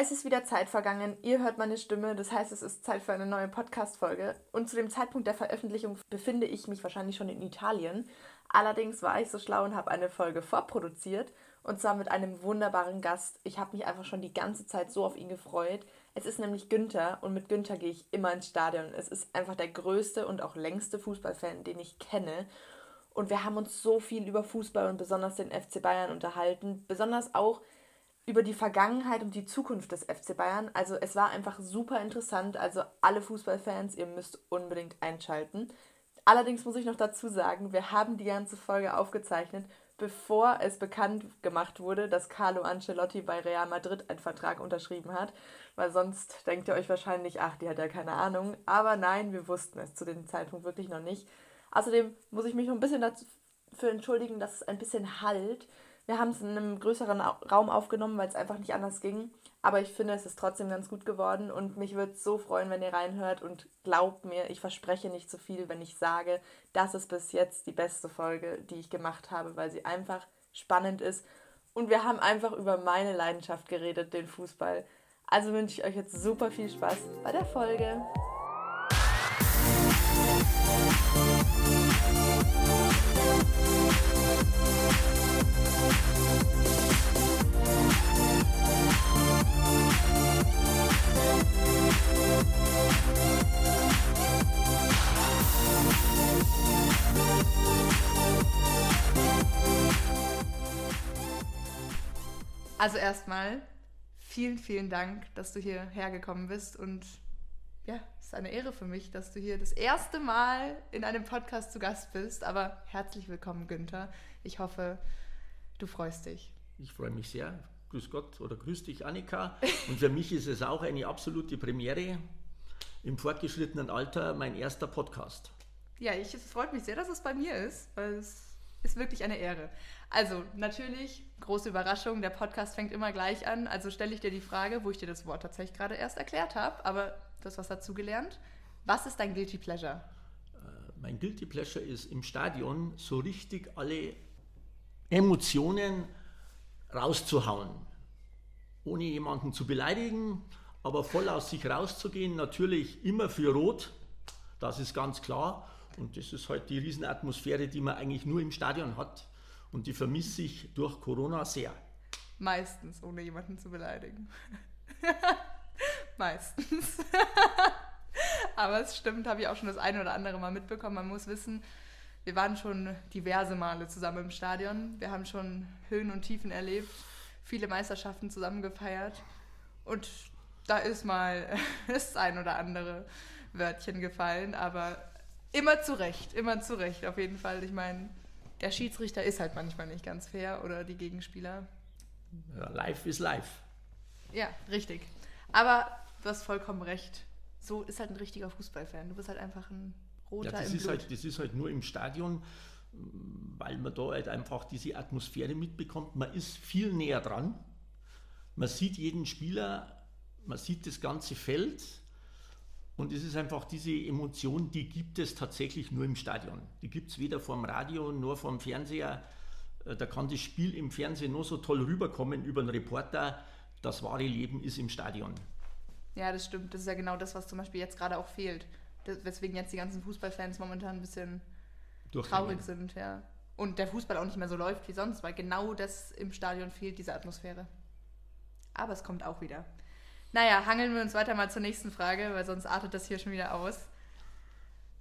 Es ist wieder Zeit vergangen, ihr hört meine Stimme, das heißt, es ist Zeit für eine neue Podcast-Folge. Und zu dem Zeitpunkt der Veröffentlichung befinde ich mich wahrscheinlich schon in Italien. Allerdings war ich so schlau und habe eine Folge vorproduziert und zwar mit einem wunderbaren Gast. Ich habe mich einfach schon die ganze Zeit so auf ihn gefreut. Es ist nämlich Günther und mit Günther gehe ich immer ins Stadion. Es ist einfach der größte und auch längste Fußballfan, den ich kenne. Und wir haben uns so viel über Fußball und besonders den FC Bayern unterhalten. Besonders auch über die Vergangenheit und die Zukunft des FC Bayern. Also es war einfach super interessant. Also alle Fußballfans, ihr müsst unbedingt einschalten. Allerdings muss ich noch dazu sagen, wir haben die ganze Folge aufgezeichnet, bevor es bekannt gemacht wurde, dass Carlo Ancelotti bei Real Madrid einen Vertrag unterschrieben hat. Weil sonst denkt ihr euch wahrscheinlich, ach, die hat ja keine Ahnung. Aber nein, wir wussten es zu dem Zeitpunkt wirklich noch nicht. Außerdem muss ich mich noch ein bisschen dafür entschuldigen, dass es ein bisschen halt. Wir haben es in einem größeren Raum aufgenommen, weil es einfach nicht anders ging. Aber ich finde, es ist trotzdem ganz gut geworden und mich würde es so freuen, wenn ihr reinhört. Und glaubt mir, ich verspreche nicht zu so viel, wenn ich sage, das ist bis jetzt die beste Folge, die ich gemacht habe, weil sie einfach spannend ist. Und wir haben einfach über meine Leidenschaft geredet, den Fußball. Also wünsche ich euch jetzt super viel Spaß bei der Folge. Also erstmal vielen, vielen Dank, dass du hierher gekommen bist und ja, es ist eine Ehre für mich, dass du hier das erste Mal in einem Podcast zu Gast bist. Aber herzlich willkommen, Günther. Ich hoffe, du freust dich. Ich freue mich sehr. Grüß Gott oder grüß dich, Annika. Und für mich ist es auch eine absolute Premiere im fortgeschrittenen Alter, mein erster Podcast. Ja, ich, es freut mich sehr, dass es bei mir ist, weil es ist wirklich eine Ehre. Also, natürlich, große Überraschung, der Podcast fängt immer gleich an. Also stelle ich dir die Frage, wo ich dir das Wort tatsächlich gerade erst erklärt habe, aber du hast was dazu gelernt. Was ist dein Guilty Pleasure? Äh, mein Guilty Pleasure ist im Stadion so richtig alle Emotionen rauszuhauen. Ohne jemanden zu beleidigen, aber voll aus sich rauszugehen. Natürlich immer für Rot, das ist ganz klar. Und das ist halt die Riesenatmosphäre, die man eigentlich nur im Stadion hat. Und die vermisse ich durch Corona sehr. Meistens, ohne jemanden zu beleidigen. Meistens. Aber es stimmt, habe ich auch schon das eine oder andere Mal mitbekommen. Man muss wissen, wir waren schon diverse Male zusammen im Stadion. Wir haben schon Höhen und Tiefen erlebt, viele Meisterschaften zusammen gefeiert. Und da ist mal das ein oder andere Wörtchen gefallen, aber immer zu Recht, immer zu Recht auf jeden Fall. Ich meine, der Schiedsrichter ist halt manchmal nicht ganz fair oder die Gegenspieler. Ja, live ist live. Ja, richtig. Aber du hast vollkommen recht. So ist halt ein richtiger Fußballfan. Du bist halt einfach ein roter ja, das ist Halt, das ist halt nur im Stadion, weil man da halt einfach diese Atmosphäre mitbekommt. Man ist viel näher dran. Man sieht jeden Spieler, man sieht das ganze Feld und es ist einfach diese Emotion, die gibt es tatsächlich nur im Stadion. Die gibt es weder vom Radio noch vom Fernseher. Äh, da kann das Spiel im Fernsehen nur so toll rüberkommen über einen Reporter. Das wahre Leben ist im Stadion. Ja, das stimmt. Das ist ja genau das, was zum Beispiel jetzt gerade auch fehlt. Das, weswegen jetzt die ganzen Fußballfans momentan ein bisschen traurig sind. Ja. Und der Fußball auch nicht mehr so läuft wie sonst, weil genau das im Stadion fehlt, diese Atmosphäre. Aber es kommt auch wieder. Naja, hangeln wir uns weiter mal zur nächsten Frage, weil sonst artet das hier schon wieder aus.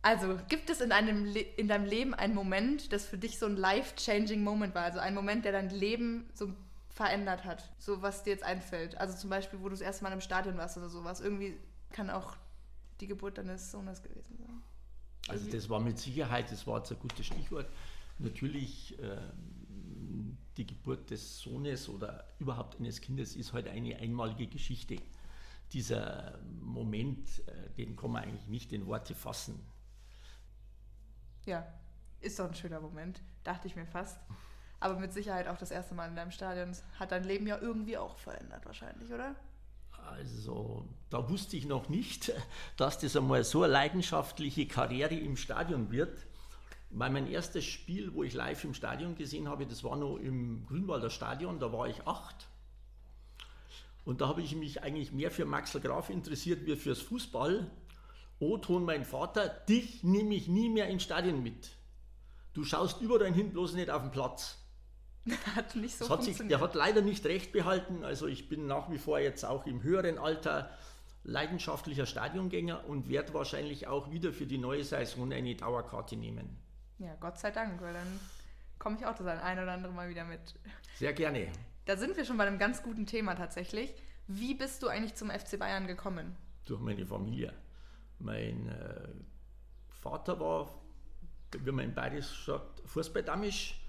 Also, gibt es in, einem in deinem Leben einen Moment, das für dich so ein life-changing Moment war? Also ein Moment, der dein Leben so verändert hat? So, was dir jetzt einfällt. Also zum Beispiel, wo du das erste Mal im Stadion warst oder sowas. Irgendwie kann auch die Geburt deines Sohnes gewesen sein. Also das war mit Sicherheit, das war jetzt ein gutes Stichwort. Natürlich, äh, die Geburt des Sohnes oder überhaupt eines Kindes ist halt eine einmalige Geschichte dieser Moment, äh, den kann man eigentlich nicht in Worte fassen. Ja, ist doch ein schöner Moment, dachte ich mir fast. Aber mit Sicherheit auch das erste Mal in deinem Stadion. Hat dein Leben ja irgendwie auch verändert, wahrscheinlich, oder? Also, da wusste ich noch nicht, dass das einmal so eine leidenschaftliche Karriere im Stadion wird. Weil mein erstes Spiel, wo ich live im Stadion gesehen habe, das war noch im Grünwalder Stadion, da war ich acht. Und da habe ich mich eigentlich mehr für Maxel Graf interessiert wie fürs Fußball. O-Ton, mein Vater, dich nehme ich nie mehr ins Stadion mit. Du schaust überall hin, bloß nicht auf den Platz. Hat nicht so hat sich, der hat leider nicht recht behalten. Also ich bin nach wie vor jetzt auch im höheren Alter leidenschaftlicher Stadiongänger und werde wahrscheinlich auch wieder für die neue Saison eine Dauerkarte nehmen. Ja, Gott sei Dank, weil dann komme ich auch das ein oder andere Mal wieder mit. Sehr gerne. Da sind wir schon bei einem ganz guten Thema tatsächlich. Wie bist du eigentlich zum FC Bayern gekommen? Durch meine Familie. Mein äh, Vater war, wie man in Bayerisch sagt, Fußballdamisch.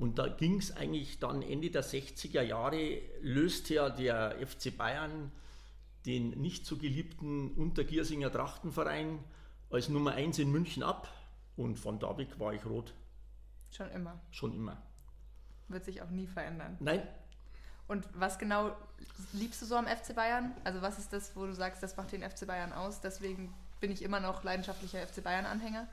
Und da ging es eigentlich dann Ende der 60er Jahre, löste ja der FC Bayern den nicht so geliebten Untergiersinger Trachtenverein als Nummer 1 in München ab. Und von da weg war ich rot. Schon immer. Schon immer. Wird sich auch nie verändern. Nein. Und was genau liebst du so am FC Bayern? Also was ist das, wo du sagst, das macht den FC Bayern aus? Deswegen bin ich immer noch leidenschaftlicher FC Bayern-Anhänger.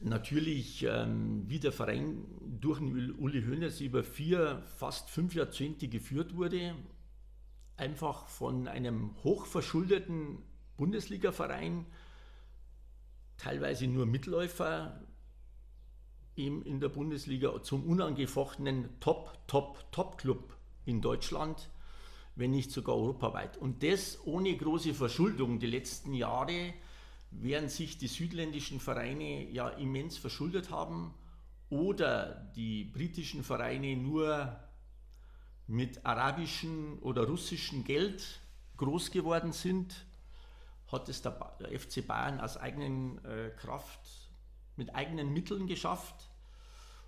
Natürlich, ähm, wie der Verein durch Uli Hoeneß über vier, fast fünf Jahrzehnte geführt wurde, einfach von einem hochverschuldeten Bundesliga-Verein, teilweise nur Mitläufer in der Bundesliga, zum unangefochtenen Top, Top, Top-Club in Deutschland, wenn nicht sogar europaweit. Und das ohne große Verschuldung die letzten Jahre, während sich die südländischen Vereine ja immens verschuldet haben oder die britischen Vereine nur mit arabischem oder russischem Geld groß geworden sind, hat es der, FC Bayern aus eigenen äh, Kraft, mit eigenen Mitteln geschafft.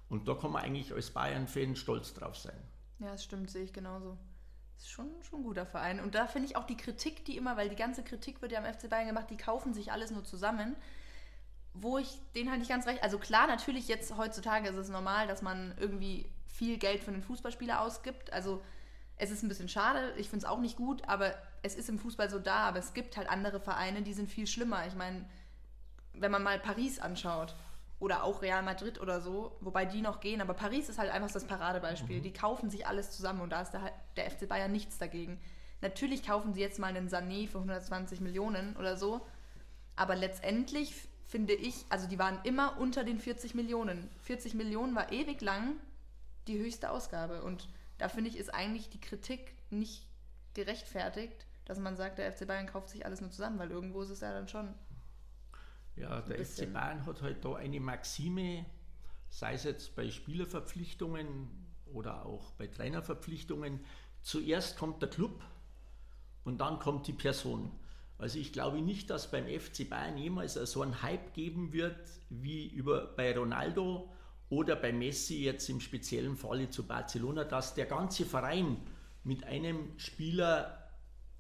Und da kann man eigentlich als Bayern-Fan stolz drauf sein. Ja, das stimmt, sehe ich genauso. Ist schon, schon ein guter Verein. Und da finde ich auch die Kritik, die immer, weil die ganze Kritik wird ja am FC Bayern gemacht, die kaufen sich alles nur zusammen. Wo ich den halt nicht ganz recht. Also klar, natürlich jetzt heutzutage ist es normal, dass man irgendwie viel Geld für einen Fußballspieler ausgibt. Also es ist ein bisschen schade, ich finde es auch nicht gut, aber es ist im Fußball so da, aber es gibt halt andere Vereine, die sind viel schlimmer. Ich meine, wenn man mal Paris anschaut oder auch Real Madrid oder so, wobei die noch gehen, aber Paris ist halt einfach das Paradebeispiel. Mhm. Die kaufen sich alles zusammen und da ist der, der FC Bayern nichts dagegen. Natürlich kaufen sie jetzt mal einen Sané für 120 Millionen oder so, aber letztendlich finde ich, also die waren immer unter den 40 Millionen. 40 Millionen war ewig lang die höchste Ausgabe. Und da finde ich, ist eigentlich die Kritik nicht gerechtfertigt, dass man sagt, der FC Bayern kauft sich alles nur zusammen, weil irgendwo ist es ja dann schon. Ja, der FC Bayern hat halt da eine Maxime, sei es jetzt bei Spielerverpflichtungen oder auch bei Trainerverpflichtungen. Zuerst kommt der Club und dann kommt die Person. Also ich glaube nicht, dass beim FC Bayern jemals so einen Hype geben wird wie über, bei Ronaldo oder bei Messi jetzt im speziellen Falle zu Barcelona, dass der ganze Verein mit einem Spieler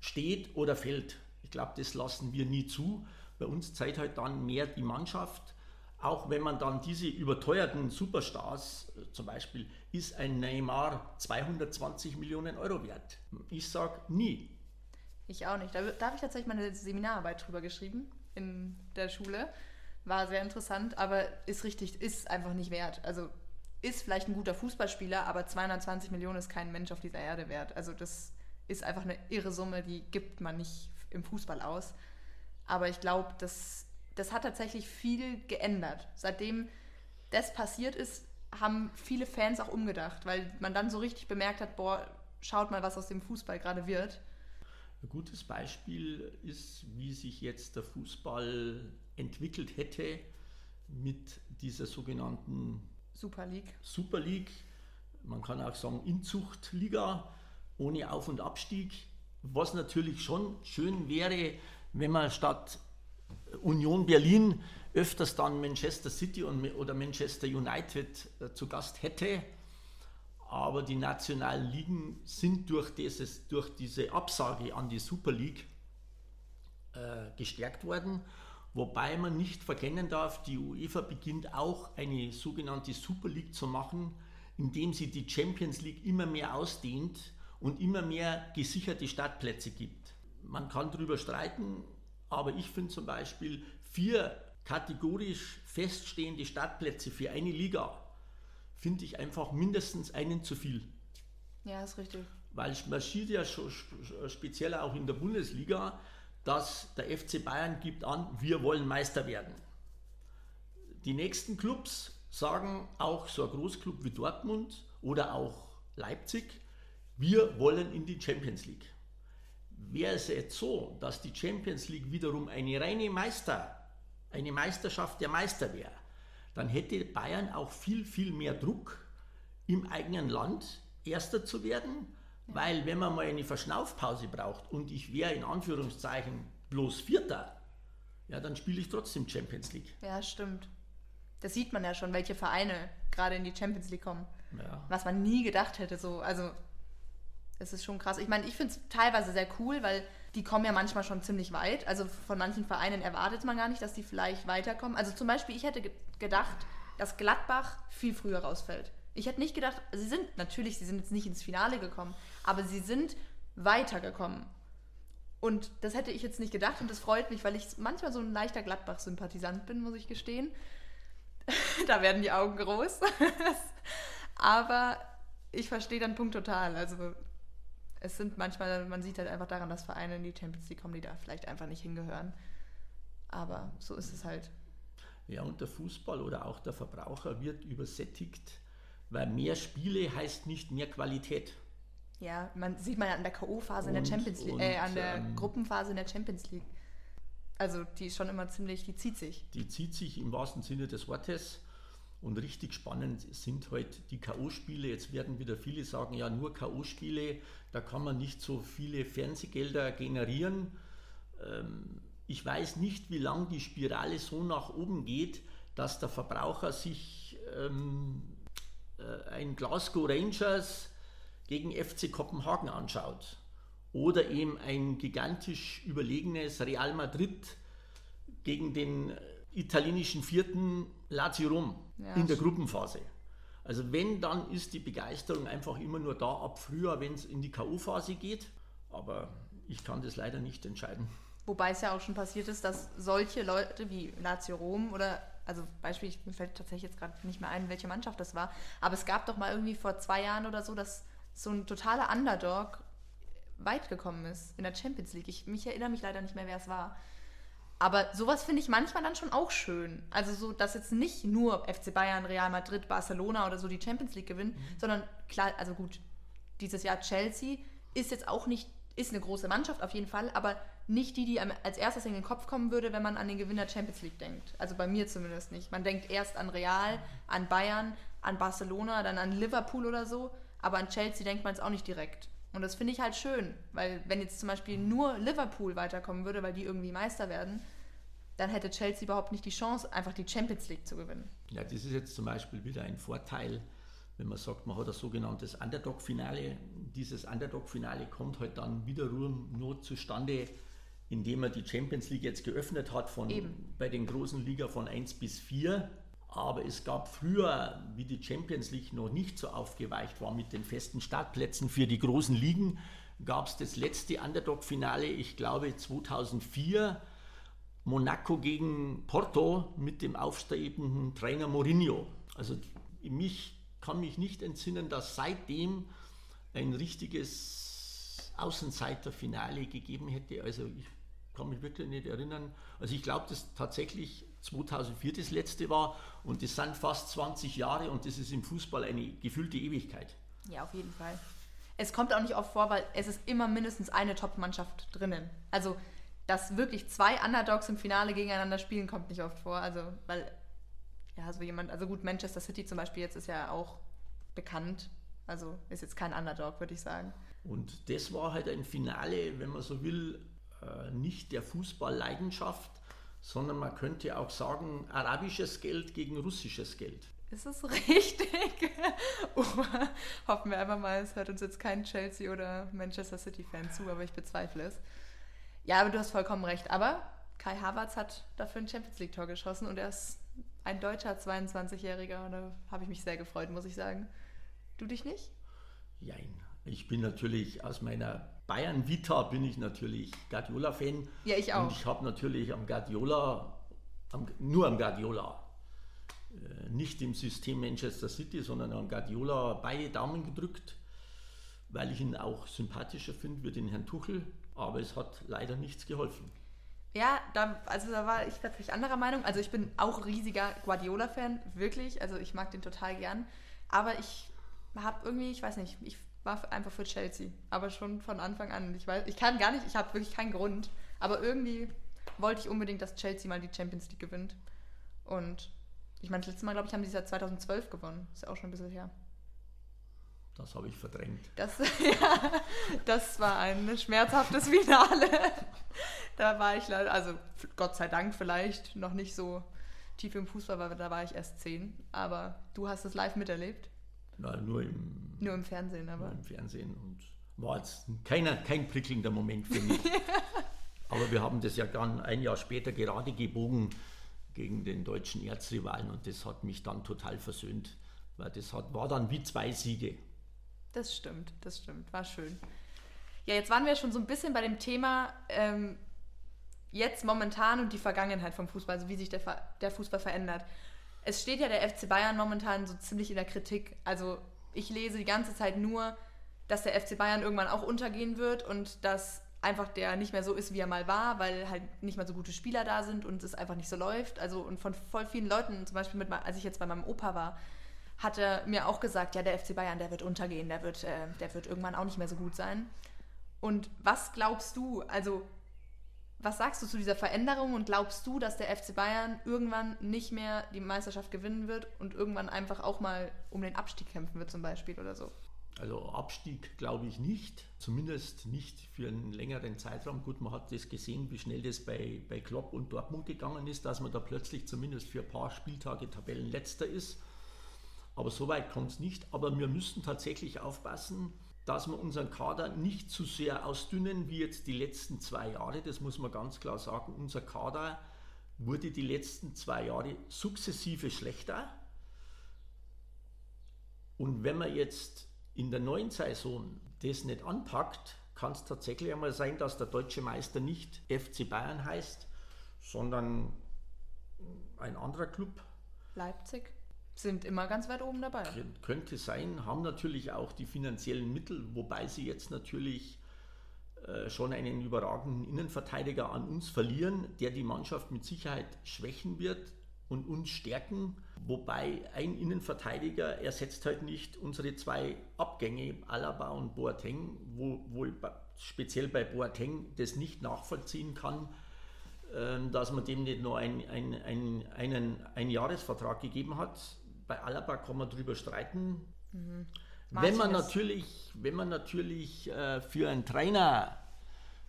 steht oder fällt. Ich glaube, das lassen wir nie zu. Bei uns zeigt halt dann mehr die Mannschaft. Auch wenn man dann diese überteuerten Superstars, äh, zum Beispiel ist ein Neymar 220 Millionen Euro wert. Ich sage nie. Ich auch nicht. Da, da habe ich tatsächlich meine Seminararbeit drüber geschrieben in der Schule. War sehr interessant, aber ist richtig, ist einfach nicht wert. Also ist vielleicht ein guter Fußballspieler, aber 220 Millionen ist kein Mensch auf dieser Erde wert. Also das ist einfach eine irre Summe, die gibt man nicht im Fußball aus. Aber ich glaube, das, das hat tatsächlich viel geändert. Seitdem das passiert ist, haben viele Fans auch umgedacht, weil man dann so richtig bemerkt hat, boah, schaut mal, was aus dem Fußball gerade wird. Ein gutes Beispiel ist, wie sich jetzt der Fußball entwickelt hätte mit dieser sogenannten Super League. Super League, man kann auch sagen Inzuchtliga ohne Auf- und Abstieg, was natürlich schon schön wäre, wenn man statt Union Berlin öfters dann Manchester City oder Manchester United äh, zu Gast hätte. Aber die nationalen Ligen sind durch, dieses, durch diese Absage an die Super League äh, gestärkt worden. Wobei man nicht verkennen darf, die UEFA beginnt auch eine sogenannte Super League zu machen, indem sie die Champions League immer mehr ausdehnt und immer mehr gesicherte Startplätze gibt. Man kann darüber streiten, aber ich finde zum Beispiel vier kategorisch feststehende Startplätze für eine Liga, finde ich einfach mindestens einen zu viel. Ja, ist richtig. weil man sieht ja schon speziell auch in der Bundesliga, dass der FC Bayern gibt an, wir wollen Meister werden. Die nächsten Clubs sagen auch so ein Großclub wie Dortmund oder auch Leipzig, wir wollen in die Champions League. Wäre es jetzt so, dass die Champions League wiederum eine reine Meister, eine Meisterschaft der Meister wäre, dann hätte Bayern auch viel, viel mehr Druck, im eigenen Land Erster zu werden, weil wenn man mal eine Verschnaufpause braucht und ich wäre in Anführungszeichen bloß Vierter, ja, dann spiele ich trotzdem Champions League. Ja, stimmt. Das sieht man ja schon, welche Vereine gerade in die Champions League kommen. Ja. Was man nie gedacht hätte. So. Also, es ist schon krass. Ich meine, ich finde es teilweise sehr cool, weil die kommen ja manchmal schon ziemlich weit. Also von manchen Vereinen erwartet man gar nicht, dass die vielleicht weiterkommen. Also zum Beispiel, ich hätte gedacht, dass Gladbach viel früher rausfällt. Ich hätte nicht gedacht, sie sind, natürlich, sie sind jetzt nicht ins Finale gekommen, aber sie sind weitergekommen. Und das hätte ich jetzt nicht gedacht und das freut mich, weil ich manchmal so ein leichter Gladbach-Sympathisant bin, muss ich gestehen. da werden die Augen groß. aber ich verstehe den Punkt total. Also es sind manchmal, man sieht halt einfach daran, dass Vereine in die Champions League kommen, die da vielleicht einfach nicht hingehören. Aber so ist es halt. Ja, und der Fußball oder auch der Verbraucher wird übersättigt weil mehr Spiele heißt nicht mehr Qualität. Ja, man sieht man ja an der K.O.-Phase in der Champions League, äh, an der ähm, Gruppenphase in der Champions League. Also die ist schon immer ziemlich, die zieht sich. Die zieht sich im wahrsten Sinne des Wortes. Und richtig spannend sind heute halt die K.O.-Spiele. Jetzt werden wieder viele sagen, ja, nur K.O.-Spiele, da kann man nicht so viele Fernsehgelder generieren. Ähm, ich weiß nicht, wie lange die Spirale so nach oben geht, dass der Verbraucher sich ähm, äh, ein Glasgow Rangers gegen FC Kopenhagen anschaut oder eben ein gigantisch überlegenes Real Madrid gegen den italienischen vierten Lazio Rom ja, in der Gruppenphase. Also wenn, dann ist die Begeisterung einfach immer nur da ab früher, wenn es in die K.O.-Phase geht. Aber ich kann das leider nicht entscheiden. Wobei es ja auch schon passiert ist, dass solche Leute wie Lazio Rom oder also Beispiel, mir fällt tatsächlich jetzt gerade nicht mehr ein, welche Mannschaft das war, aber es gab doch mal irgendwie vor zwei Jahren oder so, dass so ein totaler Underdog weit gekommen ist in der Champions League. Ich mich erinnere mich leider nicht mehr, wer es war. Aber sowas finde ich manchmal dann schon auch schön. Also so, dass jetzt nicht nur FC Bayern, Real Madrid, Barcelona oder so die Champions League gewinnen, mhm. sondern klar, also gut, dieses Jahr Chelsea ist jetzt auch nicht, ist eine große Mannschaft auf jeden Fall, aber nicht die, die als erstes in den Kopf kommen würde, wenn man an den Gewinner Champions League denkt. Also bei mir zumindest nicht. Man denkt erst an Real, an Bayern, an Barcelona, dann an Liverpool oder so, aber an Chelsea denkt man es auch nicht direkt. Und das finde ich halt schön, weil wenn jetzt zum Beispiel nur Liverpool weiterkommen würde, weil die irgendwie Meister werden, dann hätte Chelsea überhaupt nicht die Chance, einfach die Champions League zu gewinnen. Ja, das ist jetzt zum Beispiel wieder ein Vorteil, wenn man sagt, man hat ein sogenanntes Underdog-Finale. Dieses Underdog-Finale kommt halt dann wiederum nur zustande, indem er die Champions League jetzt geöffnet hat von, bei den großen Liga von 1 bis 4. Aber es gab früher, wie die Champions League noch nicht so aufgeweicht war mit den festen Startplätzen für die großen Ligen, gab es das letzte Underdog-Finale, ich glaube 2004, Monaco gegen Porto mit dem aufstrebenden Trainer Mourinho. Also mich kann mich nicht entsinnen, dass seitdem ein richtiges Außenseiterfinale gegeben hätte. Also ich kann mich wirklich nicht erinnern. Also ich glaube, dass tatsächlich 2004 das letzte war und das sind fast 20 Jahre und das ist im Fußball eine gefühlte Ewigkeit. Ja, auf jeden Fall. Es kommt auch nicht oft vor, weil es ist immer mindestens eine Top-Mannschaft drinnen. Also, dass wirklich zwei Underdogs im Finale gegeneinander spielen, kommt nicht oft vor. Also, weil, ja, so jemand, also gut, Manchester City zum Beispiel jetzt ist ja auch bekannt. Also ist jetzt kein Underdog, würde ich sagen. Und das war halt ein Finale, wenn man so will, äh, nicht der Fußballleidenschaft, sondern man könnte auch sagen, arabisches Geld gegen russisches Geld. Ist es richtig? oh, hoffen wir einfach mal, es hört uns jetzt kein Chelsea oder Manchester City-Fan zu, aber ich bezweifle es. Ja, aber du hast vollkommen recht. Aber Kai Havertz hat dafür ein Champions League-Tor geschossen und er ist ein deutscher 22-Jähriger. Da habe ich mich sehr gefreut, muss ich sagen. Du dich nicht? Jein. Ich bin natürlich aus meiner Bayern Vita bin ich natürlich Guardiola-Fan. Ja, ich auch. Und ich habe natürlich am Guardiola, am, nur am Guardiola, äh, nicht im System Manchester City, sondern am Guardiola beide Daumen gedrückt. weil ich ihn auch sympathischer finde wie den Herrn Tuchel, aber es hat leider nichts geholfen. Ja, da, also da war ich natürlich anderer Meinung. Also ich bin auch riesiger Guardiola-Fan, wirklich. Also ich mag den total gern. Aber ich habe irgendwie, ich weiß nicht, ich war einfach für Chelsea. Aber schon von Anfang an. Ich weiß, ich kann gar nicht, ich habe wirklich keinen Grund. Aber irgendwie wollte ich unbedingt, dass Chelsea mal die Champions League gewinnt. Und ich meine, das letzte Mal, glaube ich, haben sie ja 2012 gewonnen. Ist ja auch schon ein bisschen her. Das habe ich verdrängt. Das, ja, das war ein schmerzhaftes Finale. Da war ich leider, also Gott sei Dank vielleicht noch nicht so tief im Fußball, weil da war ich erst zehn. Aber du hast es live miterlebt. Nein, nur im, nur im Fernsehen, aber. Im Fernsehen und war jetzt keiner, kein prickelnder Moment für mich. aber wir haben das ja dann ein Jahr später gerade gebogen gegen den deutschen Erzrivalen und das hat mich dann total versöhnt, weil das hat, war dann wie zwei Siege. Das stimmt, das stimmt, war schön. Ja, jetzt waren wir schon so ein bisschen bei dem Thema ähm, jetzt momentan und die Vergangenheit vom Fußball, also wie sich der, der Fußball verändert. Es steht ja der FC Bayern momentan so ziemlich in der Kritik. Also ich lese die ganze Zeit nur, dass der FC Bayern irgendwann auch untergehen wird und dass einfach der nicht mehr so ist, wie er mal war, weil halt nicht mehr so gute Spieler da sind und es einfach nicht so läuft. Also und von voll vielen Leuten, zum Beispiel mit, als ich jetzt bei meinem Opa war, hat er mir auch gesagt, ja, der FC Bayern, der wird untergehen, der wird, äh, der wird irgendwann auch nicht mehr so gut sein. Und was glaubst du, also was sagst du zu dieser Veränderung und glaubst du, dass der FC Bayern irgendwann nicht mehr die Meisterschaft gewinnen wird und irgendwann einfach auch mal um den Abstieg kämpfen wird zum Beispiel oder so? Also Abstieg glaube ich nicht, zumindest nicht für einen längeren Zeitraum. Gut, man hat das gesehen, wie schnell das bei, bei Klopp und Dortmund gegangen ist, dass man da plötzlich zumindest für ein paar Spieltage Tabellenletzter ist. Aber so weit kommt es nicht. Aber wir müssen tatsächlich aufpassen, dass wir unseren Kader nicht zu sehr ausdünnen wie jetzt die letzten zwei Jahre. Das muss man ganz klar sagen. Unser Kader wurde die letzten zwei Jahre sukzessive schlechter. Und wenn man jetzt in der neuen Saison das nicht anpackt, kann es tatsächlich einmal sein, dass der deutsche Meister nicht FC Bayern heißt, sondern ein anderer Club. Leipzig sind immer ganz weit oben dabei. Könnte sein, haben natürlich auch die finanziellen Mittel, wobei sie jetzt natürlich äh, schon einen überragenden Innenverteidiger an uns verlieren, der die Mannschaft mit Sicherheit schwächen wird und uns stärken. Wobei ein Innenverteidiger ersetzt halt nicht unsere zwei Abgänge, Alaba und Boateng, wo, wo speziell bei Boateng das nicht nachvollziehen kann, ähm, dass man dem nicht nur ein, ein, ein, einen Einjahresvertrag gegeben hat bei Alaba kann man drüber streiten. Mhm. Wenn man natürlich, wenn man natürlich äh, für einen Trainer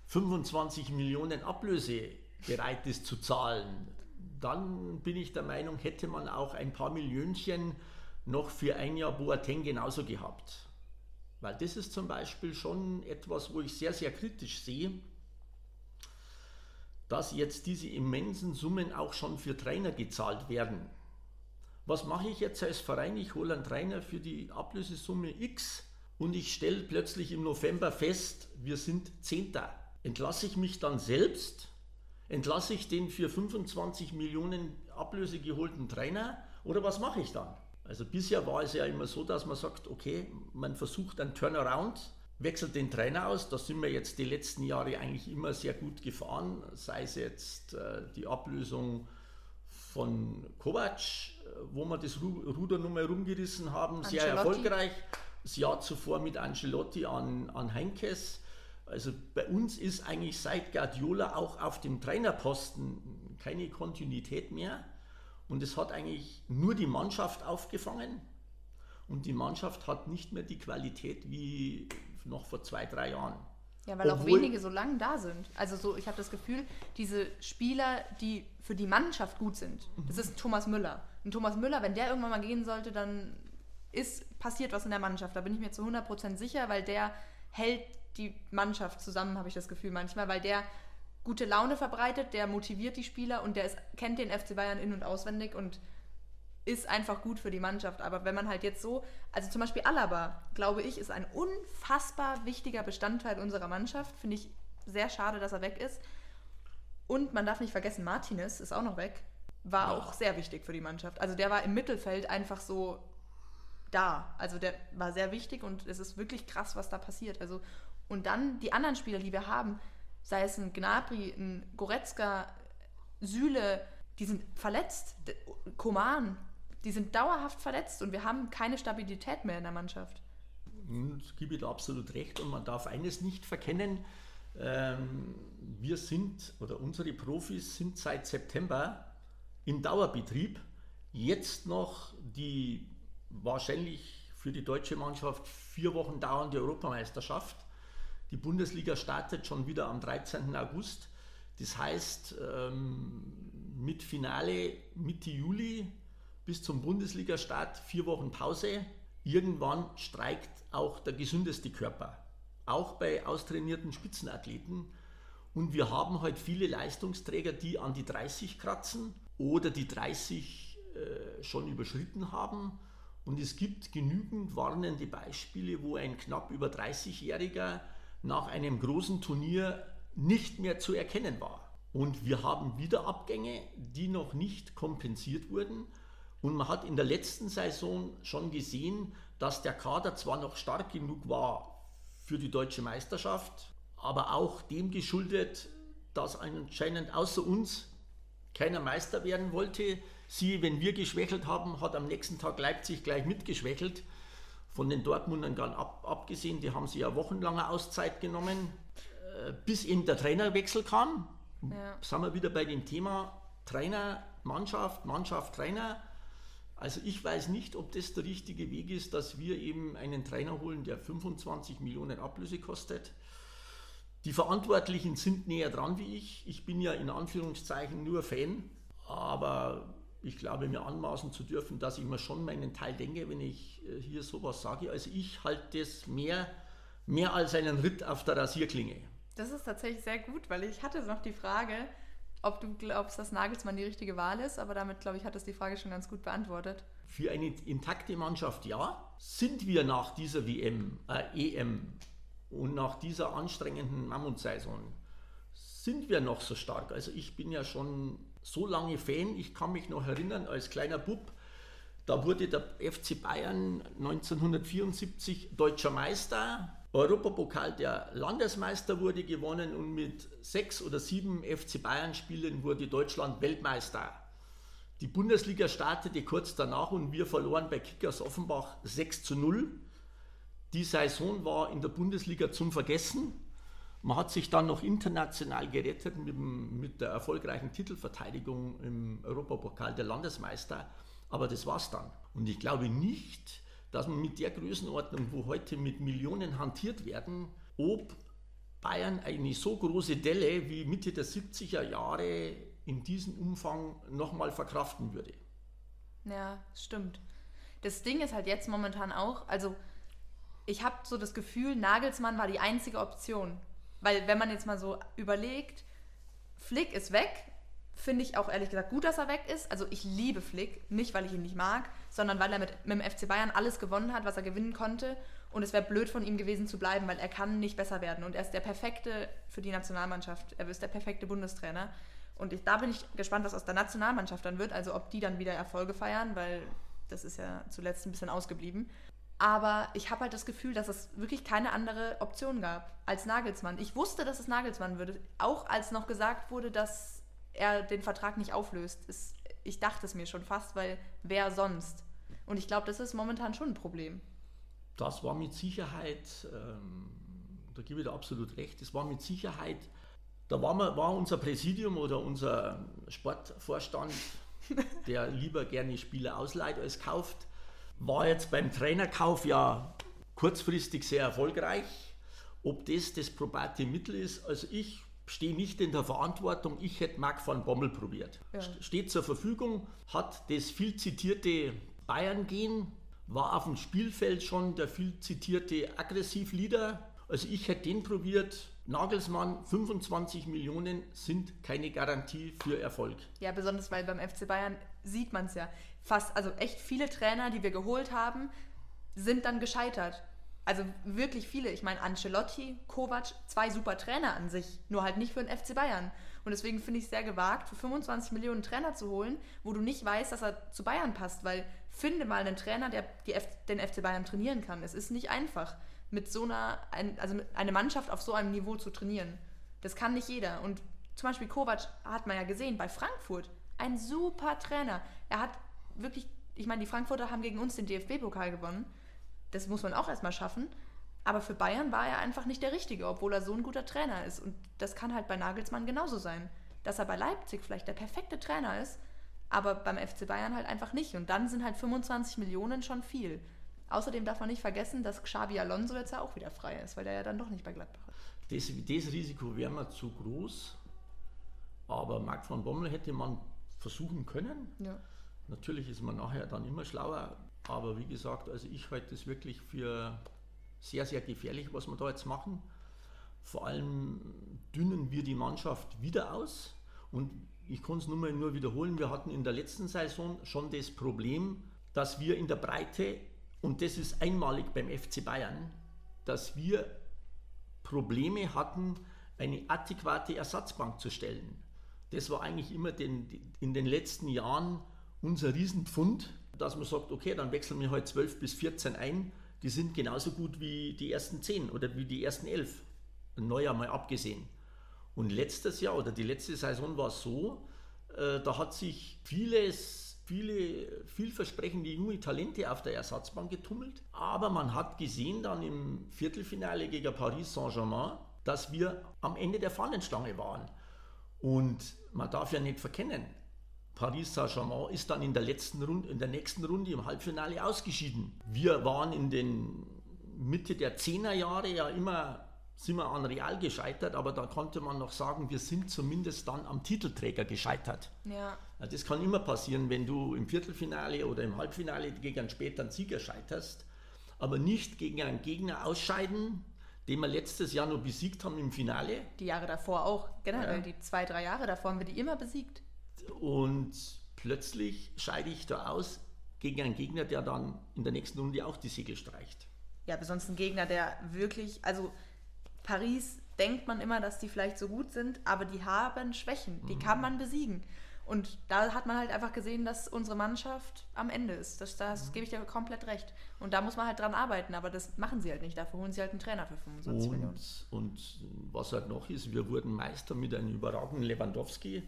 25 Millionen Ablöse bereit ist zu zahlen, dann bin ich der Meinung, hätte man auch ein paar Millionchen noch für ein Jahr Boateng genauso gehabt. Weil das ist zum Beispiel schon etwas, wo ich sehr, sehr kritisch sehe, dass jetzt diese immensen Summen auch schon für Trainer gezahlt werden was mache ich jetzt als Verein? Ich hole einen Trainer für die Ablösesumme X und ich stelle plötzlich im November fest, wir sind Zehnter. Entlasse ich mich dann selbst? Entlasse ich den für 25 Millionen Ablöse geholten Trainer? Oder was mache ich dann? Also bisher war es ja immer so, dass man sagt, okay, man versucht einen Turnaround, wechselt den Trainer aus. Da sind wir jetzt die letzten Jahre eigentlich immer sehr gut gefahren, sei es jetzt äh, die Ablösung von Kovac, wo wir das Ruder nochmal rumgerissen haben, Ancelotti. sehr erfolgreich. Das Jahr zuvor mit Ancelotti an, an Heinkes. Also bei uns ist eigentlich seit Guardiola auch auf dem Trainerposten keine Kontinuität mehr. Und es hat eigentlich nur die Mannschaft aufgefangen. Und die Mannschaft hat nicht mehr die Qualität wie noch vor zwei, drei Jahren. Ja, weil Obwohl, auch wenige so lange da sind. Also so, ich habe das Gefühl, diese Spieler, die für die Mannschaft gut sind, das ist Thomas Müller. Und Thomas Müller, wenn der irgendwann mal gehen sollte, dann ist passiert was in der Mannschaft. Da bin ich mir zu 100% sicher, weil der hält die Mannschaft zusammen, habe ich das Gefühl manchmal, weil der gute Laune verbreitet, der motiviert die Spieler und der ist, kennt den FC Bayern in- und auswendig und ist einfach gut für die Mannschaft. Aber wenn man halt jetzt so, also zum Beispiel Alaba, glaube ich, ist ein unfassbar wichtiger Bestandteil unserer Mannschaft. Finde ich sehr schade, dass er weg ist. Und man darf nicht vergessen, Martinez ist auch noch weg. War ja. auch sehr wichtig für die Mannschaft. Also der war im Mittelfeld einfach so da. Also der war sehr wichtig und es ist wirklich krass, was da passiert. Also, und dann die anderen Spieler, die wir haben, sei es ein Gnabry, ein Goretzka, Süle, die sind verletzt. Koman, die sind dauerhaft verletzt und wir haben keine Stabilität mehr in der Mannschaft. Ich gebe da absolut recht und man darf eines nicht verkennen. Ähm, wir sind oder unsere Profis sind seit September in Dauerbetrieb. Jetzt noch die wahrscheinlich für die deutsche Mannschaft vier Wochen dauernde Europameisterschaft. Die Bundesliga startet schon wieder am 13. August. Das heißt, ähm, mit Finale Mitte Juli bis zum Bundesliga-Start vier Wochen Pause. Irgendwann streikt auch der gesündeste Körper, auch bei austrainierten Spitzenathleten. Und wir haben heute viele Leistungsträger, die an die 30 kratzen oder die 30 äh, schon überschritten haben. Und es gibt genügend warnende Beispiele, wo ein knapp über 30-Jähriger nach einem großen Turnier nicht mehr zu erkennen war. Und wir haben wieder Abgänge, die noch nicht kompensiert wurden. Und man hat in der letzten Saison schon gesehen, dass der Kader zwar noch stark genug war für die deutsche Meisterschaft, aber auch dem geschuldet, dass anscheinend außer uns keiner Meister werden wollte. Sie, wenn wir geschwächelt haben, hat am nächsten Tag Leipzig gleich mitgeschwächelt. Von den Dortmundern gar ab, abgesehen, die haben sie ja wochenlange Auszeit genommen, äh, bis eben der Trainerwechsel kam. Ja. Sind wir wieder bei dem Thema Trainer, Mannschaft, Mannschaft, Trainer. Also ich weiß nicht, ob das der richtige Weg ist, dass wir eben einen Trainer holen, der 25 Millionen Ablöse kostet. Die Verantwortlichen sind näher dran wie ich. Ich bin ja in Anführungszeichen nur Fan, aber ich glaube mir anmaßen zu dürfen, dass ich mir schon meinen Teil denke, wenn ich äh, hier sowas sage. Also ich halte das mehr, mehr als einen Ritt auf der Rasierklinge. Das ist tatsächlich sehr gut, weil ich hatte noch die Frage, ob du glaubst, dass Nagelsmann die richtige Wahl ist, aber damit, glaube ich, hat es die Frage schon ganz gut beantwortet. Für eine intakte Mannschaft ja. Sind wir nach dieser WM, äh, EM und nach dieser anstrengenden Mammutsaison, sind wir noch so stark? Also ich bin ja schon so lange Fan, ich kann mich noch erinnern, als kleiner Bub, da wurde der FC Bayern 1974 deutscher Meister Europapokal der Landesmeister wurde gewonnen und mit sechs oder sieben FC Bayern-Spielen wurde Deutschland Weltmeister. Die Bundesliga startete kurz danach und wir verloren bei Kickers Offenbach 6 zu 0. Die Saison war in der Bundesliga zum Vergessen. Man hat sich dann noch international gerettet mit, mit der erfolgreichen Titelverteidigung im Europapokal der Landesmeister. Aber das war's dann. Und ich glaube nicht, dass man mit der Größenordnung, wo heute mit Millionen hantiert werden, ob Bayern eine so große Delle wie Mitte der 70er Jahre in diesem Umfang nochmal verkraften würde. Ja, stimmt. Das Ding ist halt jetzt momentan auch, also ich habe so das Gefühl, Nagelsmann war die einzige Option. Weil wenn man jetzt mal so überlegt, Flick ist weg, finde ich auch ehrlich gesagt gut, dass er weg ist. Also ich liebe Flick, nicht weil ich ihn nicht mag, sondern weil er mit, mit dem FC Bayern alles gewonnen hat, was er gewinnen konnte. Und es wäre blöd von ihm gewesen zu bleiben, weil er kann nicht besser werden. Und er ist der perfekte für die Nationalmannschaft. Er ist der perfekte Bundestrainer. Und ich, da bin ich gespannt, was aus der Nationalmannschaft dann wird. Also ob die dann wieder Erfolge feiern, weil das ist ja zuletzt ein bisschen ausgeblieben. Aber ich habe halt das Gefühl, dass es wirklich keine andere Option gab als Nagelsmann. Ich wusste, dass es Nagelsmann würde. Auch als noch gesagt wurde, dass er den Vertrag nicht auflöst. Ist, ich dachte es mir schon fast, weil wer sonst? Und ich glaube, das ist momentan schon ein Problem. Das war mit Sicherheit, ähm, da gebe ich dir absolut recht, das war mit Sicherheit, da war, wir, war unser Präsidium oder unser Sportvorstand, der lieber gerne Spieler ausleiht als kauft, war jetzt beim Trainerkauf ja kurzfristig sehr erfolgreich. Ob das das probate Mittel ist, also ich stehe nicht in der Verantwortung, ich hätte Marc van Bommel probiert. Ja. Steht zur Verfügung, hat das viel zitierte Bayern-Gehen, war auf dem Spielfeld schon der viel zitierte Aggressivleader. Also ich hätte den probiert. Nagelsmann, 25 Millionen sind keine Garantie für Erfolg. Ja, besonders weil beim FC Bayern sieht man es ja. Fast, also echt viele Trainer, die wir geholt haben, sind dann gescheitert. Also wirklich viele. Ich meine, Ancelotti, Kovac, zwei super Trainer an sich, nur halt nicht für den FC Bayern. Und deswegen finde ich es sehr gewagt, für 25 Millionen Trainer zu holen, wo du nicht weißt, dass er zu Bayern passt, weil finde mal einen Trainer, der den FC Bayern trainieren kann. Es ist nicht einfach, mit so einer, also eine Mannschaft auf so einem Niveau zu trainieren. Das kann nicht jeder. Und zum Beispiel Kovac hat man ja gesehen bei Frankfurt. Ein super Trainer. Er hat wirklich, ich meine, die Frankfurter haben gegen uns den DFB-Pokal gewonnen. Das muss man auch erstmal schaffen. Aber für Bayern war er einfach nicht der Richtige, obwohl er so ein guter Trainer ist. Und das kann halt bei Nagelsmann genauso sein. Dass er bei Leipzig vielleicht der perfekte Trainer ist, aber beim FC Bayern halt einfach nicht. Und dann sind halt 25 Millionen schon viel. Außerdem darf man nicht vergessen, dass Xabi Alonso jetzt ja auch wieder frei ist, weil der ja dann doch nicht bei Gladbach ist. Das, das Risiko wäre mir zu groß. Aber Marc van Bommel hätte man versuchen können. Ja. Natürlich ist man nachher dann immer schlauer. Aber wie gesagt, also ich halte das wirklich für sehr, sehr gefährlich, was wir da jetzt machen. Vor allem dünnen wir die Mannschaft wieder aus. Und ich kann es nur mal nur wiederholen, wir hatten in der letzten Saison schon das Problem, dass wir in der Breite, und das ist einmalig beim FC Bayern, dass wir Probleme hatten, eine adäquate Ersatzbank zu stellen. Das war eigentlich immer den, in den letzten Jahren unser Riesenpfund, dass man sagt, okay, dann wechseln wir heute 12 bis 14 ein, die sind genauso gut wie die ersten 10 oder wie die ersten 11. Ein Neujahr mal abgesehen. Und letztes Jahr oder die letzte Saison war so, äh, da hat sich vieles, viele vielversprechende junge Talente auf der Ersatzbank getummelt. Aber man hat gesehen dann im Viertelfinale gegen Paris Saint-Germain, dass wir am Ende der Fahnenstange waren. Und man darf ja nicht verkennen, Paris Saint-Germain ist dann in der letzten Runde, in der nächsten Runde im Halbfinale ausgeschieden. Wir waren in den Mitte der 10er Jahre ja immer sind wir an Real gescheitert, aber da konnte man noch sagen, wir sind zumindest dann am Titelträger gescheitert. Ja. Das kann immer passieren, wenn du im Viertelfinale oder im Halbfinale gegen einen späteren Sieger scheiterst, aber nicht gegen einen Gegner ausscheiden, den wir letztes Jahr nur besiegt haben im Finale. Die Jahre davor auch, generell ja. die zwei, drei Jahre davor haben wir die immer besiegt. Und plötzlich scheide ich da aus gegen einen Gegner, der dann in der nächsten Runde auch die Segel streicht. Ja, besonders ein Gegner, der wirklich, also Paris denkt man immer, dass die vielleicht so gut sind, aber die haben Schwächen, die mhm. kann man besiegen. Und da hat man halt einfach gesehen, dass unsere Mannschaft am Ende ist. Das, das mhm. gebe ich dir komplett recht. Und da muss man halt dran arbeiten, aber das machen sie halt nicht. Dafür holen sie halt einen Trainer für 25 und, Millionen. Und was halt noch ist, wir wurden Meister mit einem überragenden Lewandowski,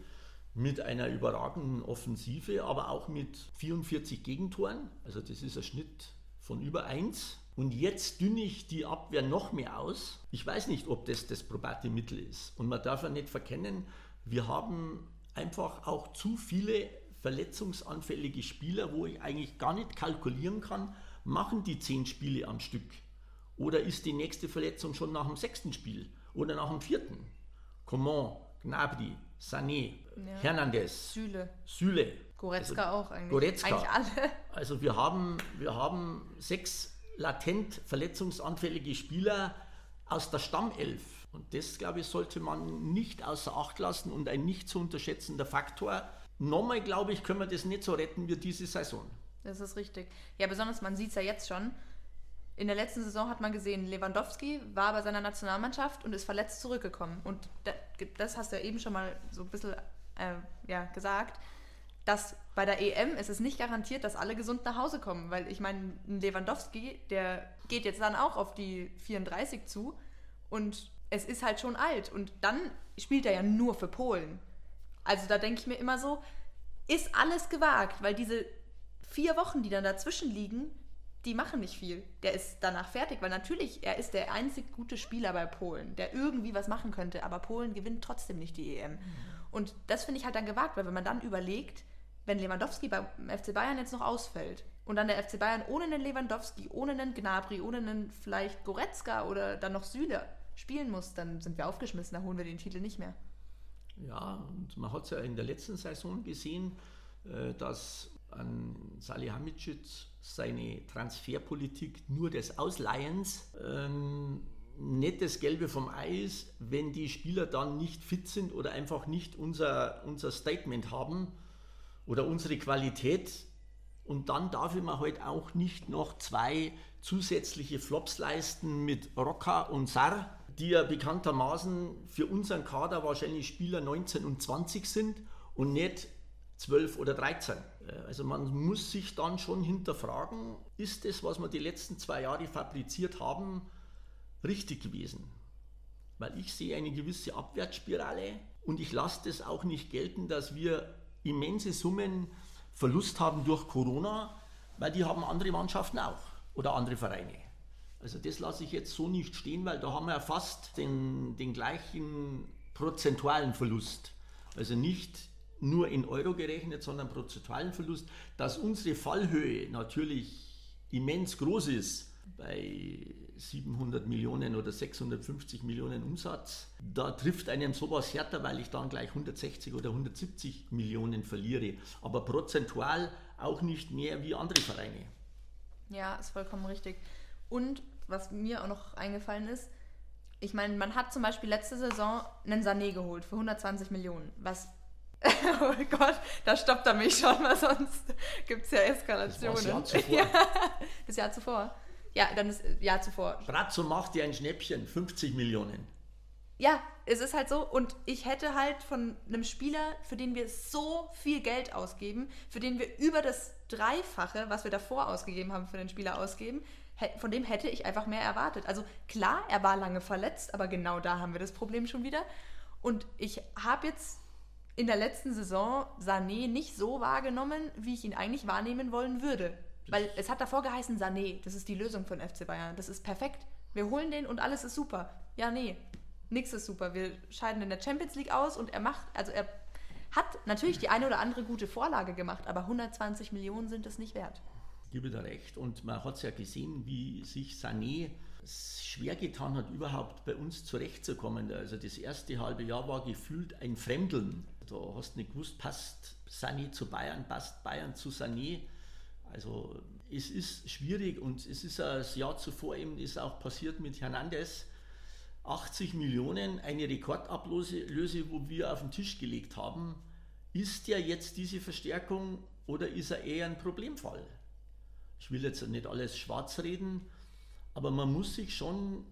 mit einer überragenden Offensive, aber auch mit 44 Gegentoren. Also das ist ein Schnitt von über 1. Und jetzt dünne ich die Abwehr noch mehr aus. Ich weiß nicht, ob das das probate Mittel ist. Und man darf ja nicht verkennen, wir haben einfach auch zu viele verletzungsanfällige Spieler, wo ich eigentlich gar nicht kalkulieren kann, machen die zehn Spiele am Stück. Oder ist die nächste Verletzung schon nach dem sechsten Spiel oder nach dem vierten? Coman, Gnabry, Sané, ja. Hernandez, Süle, Süle. Goretzka also, auch eigentlich. Goretzka. Eigentlich alle. Also wir haben, wir haben sechs latent verletzungsanfällige Spieler aus der Stammelf. Und das, glaube ich, sollte man nicht außer Acht lassen und ein nicht zu unterschätzender Faktor. Nochmal, glaube ich, können wir das nicht so retten wie diese Saison. Das ist richtig. Ja, besonders, man sieht es ja jetzt schon. In der letzten Saison hat man gesehen, Lewandowski war bei seiner Nationalmannschaft und ist verletzt zurückgekommen. Und das hast du ja eben schon mal so ein bisschen äh, ja, gesagt, dass bei der EM ist es nicht garantiert, dass alle gesund nach Hause kommen. Weil ich meine, Lewandowski, der geht jetzt dann auch auf die 34 zu und es ist halt schon alt. Und dann spielt er ja nur für Polen. Also da denke ich mir immer so, ist alles gewagt, weil diese vier Wochen, die dann dazwischen liegen, die machen nicht viel. Der ist danach fertig, weil natürlich, er ist der einzig gute Spieler bei Polen, der irgendwie was machen könnte, aber Polen gewinnt trotzdem nicht die EM. Mhm. Und das finde ich halt dann gewagt, weil wenn man dann überlegt, wenn Lewandowski beim FC Bayern jetzt noch ausfällt und dann der FC Bayern ohne einen Lewandowski, ohne einen Gnabry, ohne einen vielleicht Goretzka oder dann noch Süle spielen muss, dann sind wir aufgeschmissen, dann holen wir den Titel nicht mehr. Ja, und man hat es ja in der letzten Saison gesehen, äh, dass an Salihamidzic seine Transferpolitik nur des Ausleihens ähm, nicht das Gelbe vom Eis, wenn die Spieler dann nicht fit sind oder einfach nicht unser, unser Statement haben oder unsere Qualität Und dann darf ich mir halt auch nicht noch zwei zusätzliche Flops leisten mit Rocca und Sar, die ja bekanntermaßen für unseren Kader wahrscheinlich Spieler 19 und 20 sind und nicht 12 oder 13. Äh, also man muss sich dann schon hinterfragen, ist das, was wir die letzten zwei Jahre fabriziert haben, richtig gewesen? Weil ich sehe eine gewisse Abwärtsspirale und ich lasse das auch nicht gelten, dass wir immense Summen Verlust haben durch Corona, weil die haben andere Mannschaften auch oder andere Vereine. Also das lasse ich jetzt so nicht stehen, weil da haben wir fast den, den gleichen prozentualen Verlust. Also nicht nur in Euro gerechnet, sondern prozentualen Verlust, dass unsere Fallhöhe natürlich immens groß ist bei 700 Millionen oder 650 Millionen Umsatz. Da trifft einem sowas härter, weil ich dann gleich 160 oder 170 Millionen verliere. Aber prozentual auch nicht mehr wie andere Vereine. Ja, ist vollkommen richtig. Und was mir auch noch eingefallen ist, ich meine, man hat zum Beispiel letzte Saison einen Sané geholt für 120 Millionen, was oh Gott, da stoppt er mich schon, weil sonst gibt es ja Eskalationen. Das, Jahr zuvor. Ja, das Jahr zuvor. Ja, dann ist Jahr zuvor. Brazzo macht dir ein Schnäppchen, 50 Millionen. Ja, es ist halt so. Und ich hätte halt von einem Spieler, für den wir so viel Geld ausgeben, für den wir über das Dreifache, was wir davor ausgegeben haben, für den Spieler ausgeben, von dem hätte ich einfach mehr erwartet. Also klar, er war lange verletzt, aber genau da haben wir das Problem schon wieder. Und ich habe jetzt in der letzten Saison Sané nicht so wahrgenommen, wie ich ihn eigentlich wahrnehmen wollen würde. Weil es hat davor geheißen, Sané, das ist die Lösung von FC Bayern. Das ist perfekt. Wir holen den und alles ist super. Ja, nee, nichts ist super. Wir scheiden in der Champions League aus und er macht, also er hat natürlich die eine oder andere gute Vorlage gemacht, aber 120 Millionen sind es nicht wert. Ich gebe da recht. Und man hat es ja gesehen, wie sich Sané schwer getan hat, überhaupt bei uns zurechtzukommen. Also das erste halbe Jahr war gefühlt ein Fremdeln. Da hast du nicht gewusst, passt Sani zu Bayern, passt Bayern zu Sané. Also es ist schwierig und es ist das Jahr zuvor eben ist auch passiert mit Hernandez. 80 Millionen, eine Rekordablöse, wo wir auf den Tisch gelegt haben. Ist ja jetzt diese Verstärkung oder ist er eher ein Problemfall? Ich will jetzt nicht alles schwarz reden, aber man muss sich schon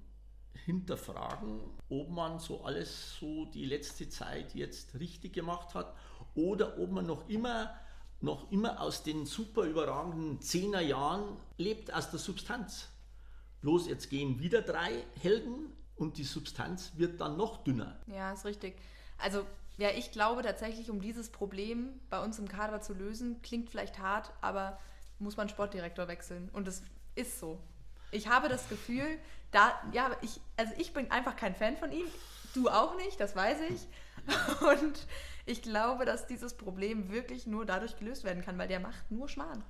hinterfragen, ob man so alles so die letzte Zeit jetzt richtig gemacht hat oder ob man noch immer, noch immer aus den super überragenden Zehnerjahren lebt, aus der Substanz. Bloß jetzt gehen wieder drei Helden und die Substanz wird dann noch dünner. Ja, ist richtig. Also ja, ich glaube tatsächlich, um dieses Problem bei uns im Kader zu lösen, klingt vielleicht hart, aber muss man Sportdirektor wechseln. Und es ist so. Ich habe das Gefühl, da, ja, ich, also ich bin einfach kein Fan von ihm. Du auch nicht, das weiß ich. Und ich glaube, dass dieses Problem wirklich nur dadurch gelöst werden kann, weil der macht nur Schmarrn.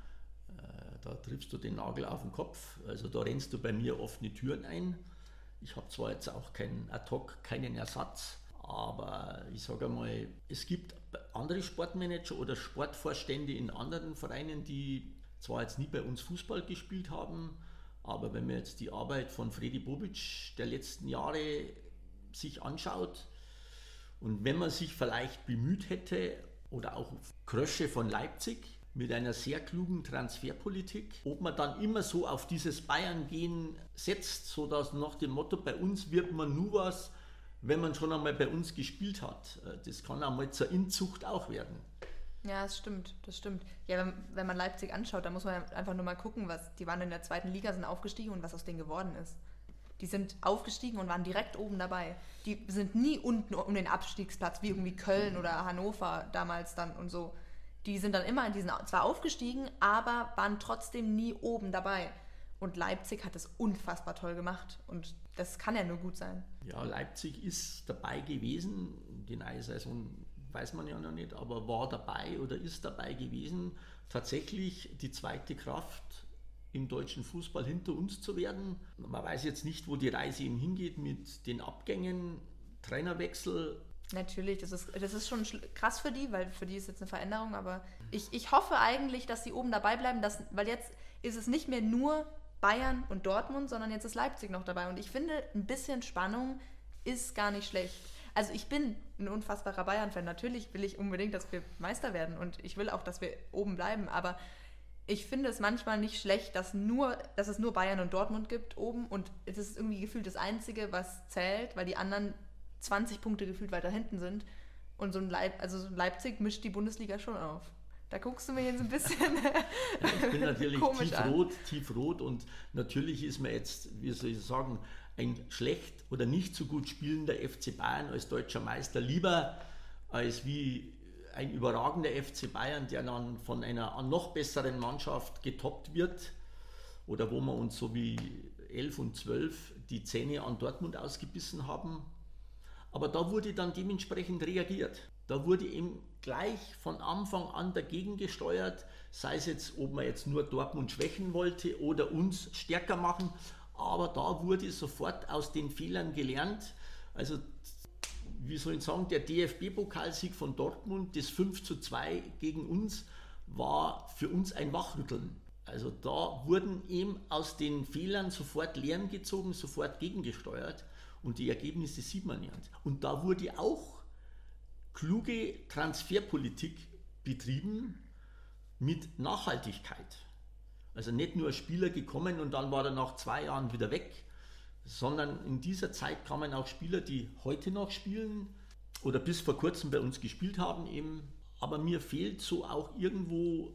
Äh, da triffst du den Nagel auf den Kopf. Also da rennst du bei mir offene Türen ein. Ich habe zwar jetzt auch keinen Ad-Hoc, keinen Ersatz, aber ich sage einmal, es gibt andere Sportmanager oder Sportvorstände in anderen Vereinen, die zwar jetzt nie bei uns Fußball gespielt haben, aber wenn man jetzt die Arbeit von Freddy Bobic der letzten Jahre sich anschaut und wenn man sich vielleicht bemüht hätte oder auch Krösche von Leipzig mit einer sehr klugen Transferpolitik, ob man dann immer so auf dieses Bayern-Gehen setzt, so dass nach dem Motto, bei uns wird man nur was, wenn man schon einmal bei uns gespielt hat. Das kann einmal zur Inzucht auch werden. Ja, das stimmt, das stimmt. Ja, wenn, wenn man Leipzig anschaut, dann muss man einfach nur mal gucken, was die waren in der zweiten Liga, sind aufgestiegen und was aus denen geworden ist. Die sind aufgestiegen und waren direkt oben dabei. Die sind nie unten um den Abstiegsplatz, wie irgendwie Köln oder Hannover damals dann und so. Die sind dann immer in diesen, zwar aufgestiegen, aber waren trotzdem nie oben dabei. Und Leipzig hat das unfassbar toll gemacht und das kann ja nur gut sein. Ja, Leipzig ist dabei gewesen, die neue Saison weiß man ja noch nicht, aber war dabei oder ist dabei gewesen, tatsächlich die zweite Kraft im deutschen Fußball hinter uns zu werden. Man weiß jetzt nicht, wo die Reise eben hingeht mit den Abgängen, Trainerwechsel. Natürlich, das ist, das ist schon krass für die, weil für die ist jetzt eine Veränderung, aber ich, ich hoffe eigentlich, dass sie oben dabei bleiben, dass, weil jetzt ist es nicht mehr nur Bayern und Dortmund, sondern jetzt ist Leipzig noch dabei. Und ich finde, ein bisschen Spannung ist gar nicht schlecht. Also ich bin ein unfassbarer Bayern-Fan. Natürlich will ich unbedingt, dass wir Meister werden und ich will auch, dass wir oben bleiben, aber ich finde es manchmal nicht schlecht, dass, nur, dass es nur Bayern und Dortmund gibt oben und es ist irgendwie gefühlt das Einzige, was zählt, weil die anderen 20 Punkte gefühlt weiter hinten sind. Und so ein, Leip also so ein Leipzig mischt die Bundesliga schon auf. Da guckst du mir jetzt ein bisschen ja, Ich bin natürlich tiefrot, tiefrot und natürlich ist mir jetzt, wie soll ich sagen, ein schlecht oder nicht so gut spielender FC Bayern als deutscher Meister lieber als wie ein überragender FC Bayern, der dann von einer noch besseren Mannschaft getoppt wird oder wo wir uns so wie 11 und 12 die Zähne an Dortmund ausgebissen haben. Aber da wurde dann dementsprechend reagiert. Da wurde eben gleich von Anfang an dagegen gesteuert, sei es jetzt, ob man jetzt nur Dortmund schwächen wollte oder uns stärker machen. Aber da wurde sofort aus den Fehlern gelernt. Also wie soll ich sagen, der DFB-Pokalsieg von Dortmund, das 5 zu 2 gegen uns, war für uns ein Wachrütteln. Also da wurden eben aus den Fehlern sofort Lehren gezogen, sofort gegengesteuert und die Ergebnisse sieht man ja. Und da wurde auch kluge Transferpolitik betrieben mit Nachhaltigkeit. Also nicht nur Spieler gekommen und dann war er nach zwei Jahren wieder weg, sondern in dieser Zeit kamen auch Spieler, die heute noch spielen oder bis vor kurzem bei uns gespielt haben eben. Aber mir fehlt so auch irgendwo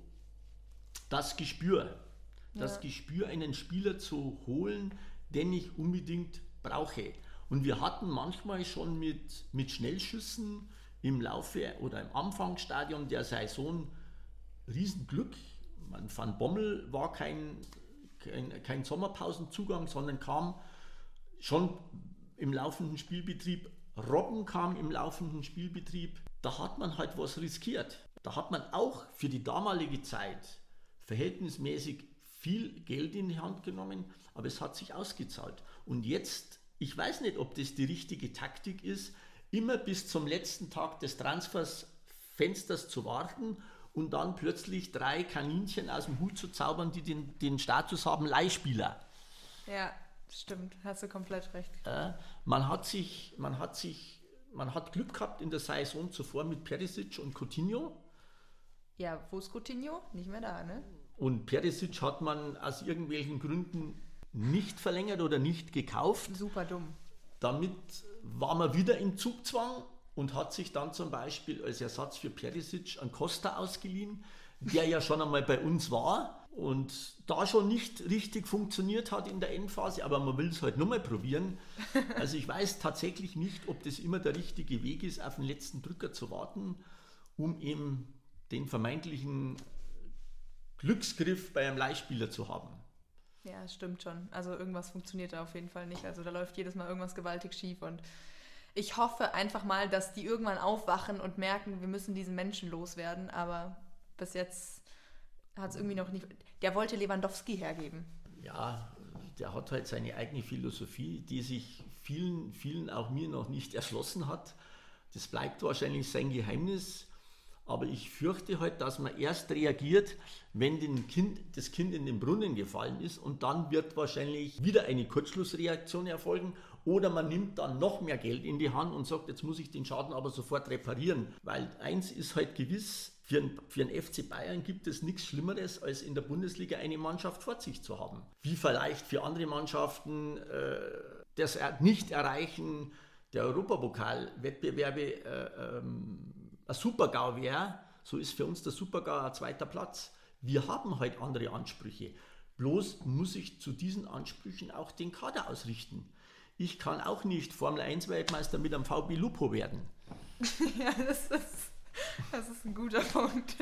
das Gespür. Das ja. Gespür, einen Spieler zu holen, den ich unbedingt brauche. Und wir hatten manchmal schon mit, mit Schnellschüssen im Laufe oder im Anfangsstadium der Saison Riesenglück. Man, Van Bommel war kein, kein, kein Sommerpausenzugang, sondern kam schon im laufenden Spielbetrieb, Robben kam im laufenden Spielbetrieb, da hat man halt was riskiert. Da hat man auch für die damalige Zeit verhältnismäßig viel Geld in die Hand genommen, aber es hat sich ausgezahlt. Und jetzt, ich weiß nicht, ob das die richtige Taktik ist, immer bis zum letzten Tag des Transferfensters zu warten und dann plötzlich drei Kaninchen aus dem Hut zu zaubern, die den, den Status haben Leihspieler. Ja. Stimmt, hast du komplett recht. Äh, man hat sich, man hat sich, man hat Glück gehabt in der Saison zuvor mit Perisic und Coutinho. Ja, wo ist Coutinho? Nicht mehr da, ne? Und Perisic hat man aus irgendwelchen Gründen nicht verlängert oder nicht gekauft. Super dumm. Damit war man wieder im Zugzwang und hat sich dann zum Beispiel als Ersatz für Perisic an Costa ausgeliehen, der ja schon einmal bei uns war und da schon nicht richtig funktioniert hat in der Endphase, aber man will es halt nochmal probieren. Also ich weiß tatsächlich nicht, ob das immer der richtige Weg ist, auf den letzten Drücker zu warten, um eben den vermeintlichen Glücksgriff bei einem Leihspieler zu haben. Ja, stimmt schon. Also irgendwas funktioniert da auf jeden Fall nicht. Also da läuft jedes Mal irgendwas gewaltig schief und ich hoffe einfach mal, dass die irgendwann aufwachen und merken, wir müssen diesen Menschen loswerden, aber bis jetzt hat es irgendwie noch nicht. Der wollte Lewandowski hergeben. Ja, der hat halt seine eigene Philosophie, die sich vielen, vielen, auch mir noch nicht erschlossen hat. Das bleibt wahrscheinlich sein Geheimnis. Aber ich fürchte halt, dass man erst reagiert, wenn dem kind, das Kind in den Brunnen gefallen ist und dann wird wahrscheinlich wieder eine Kurzschlussreaktion erfolgen oder man nimmt dann noch mehr Geld in die Hand und sagt, jetzt muss ich den Schaden aber sofort reparieren. Weil eins ist halt gewiss, für, ein, für einen FC Bayern gibt es nichts Schlimmeres, als in der Bundesliga eine Mannschaft vor sich zu haben. Wie vielleicht für andere Mannschaften äh, das Nicht-Erreichen der Europapokalwettbewerbe äh, ähm, ein Super-GAU wäre, so ist für uns der Super-GAU ein zweiter Platz. Wir haben halt andere Ansprüche. Bloß muss ich zu diesen Ansprüchen auch den Kader ausrichten. Ich kann auch nicht Formel 1 Weltmeister mit einem VB Lupo werden. ja, das ist das ist ein guter Punkt.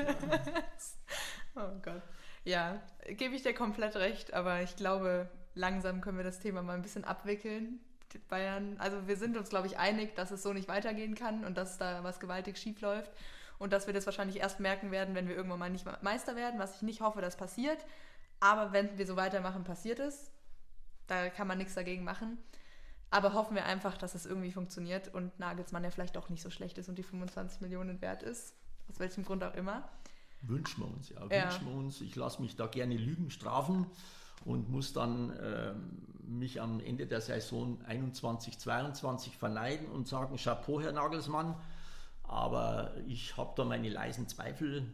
oh Gott. Ja, gebe ich dir komplett recht, aber ich glaube, langsam können wir das Thema mal ein bisschen abwickeln. Bayern, also wir sind uns, glaube ich, einig, dass es so nicht weitergehen kann und dass da was gewaltig schief läuft und dass wir das wahrscheinlich erst merken werden, wenn wir irgendwann mal nicht Meister werden, was ich nicht hoffe, dass passiert. Aber wenn wir so weitermachen, passiert es. Da kann man nichts dagegen machen. Aber hoffen wir einfach, dass es irgendwie funktioniert und Nagelsmann ja vielleicht auch nicht so schlecht ist und die 25 Millionen wert ist. Aus welchem Grund auch immer. Wünschen wir uns, ja. ja. Wünschen wir uns. Ich lasse mich da gerne Lügen strafen und muss dann äh, mich am Ende der Saison 21, 22 verneiden und sagen, Chapeau, Herr Nagelsmann. Aber ich habe da meine leisen Zweifel,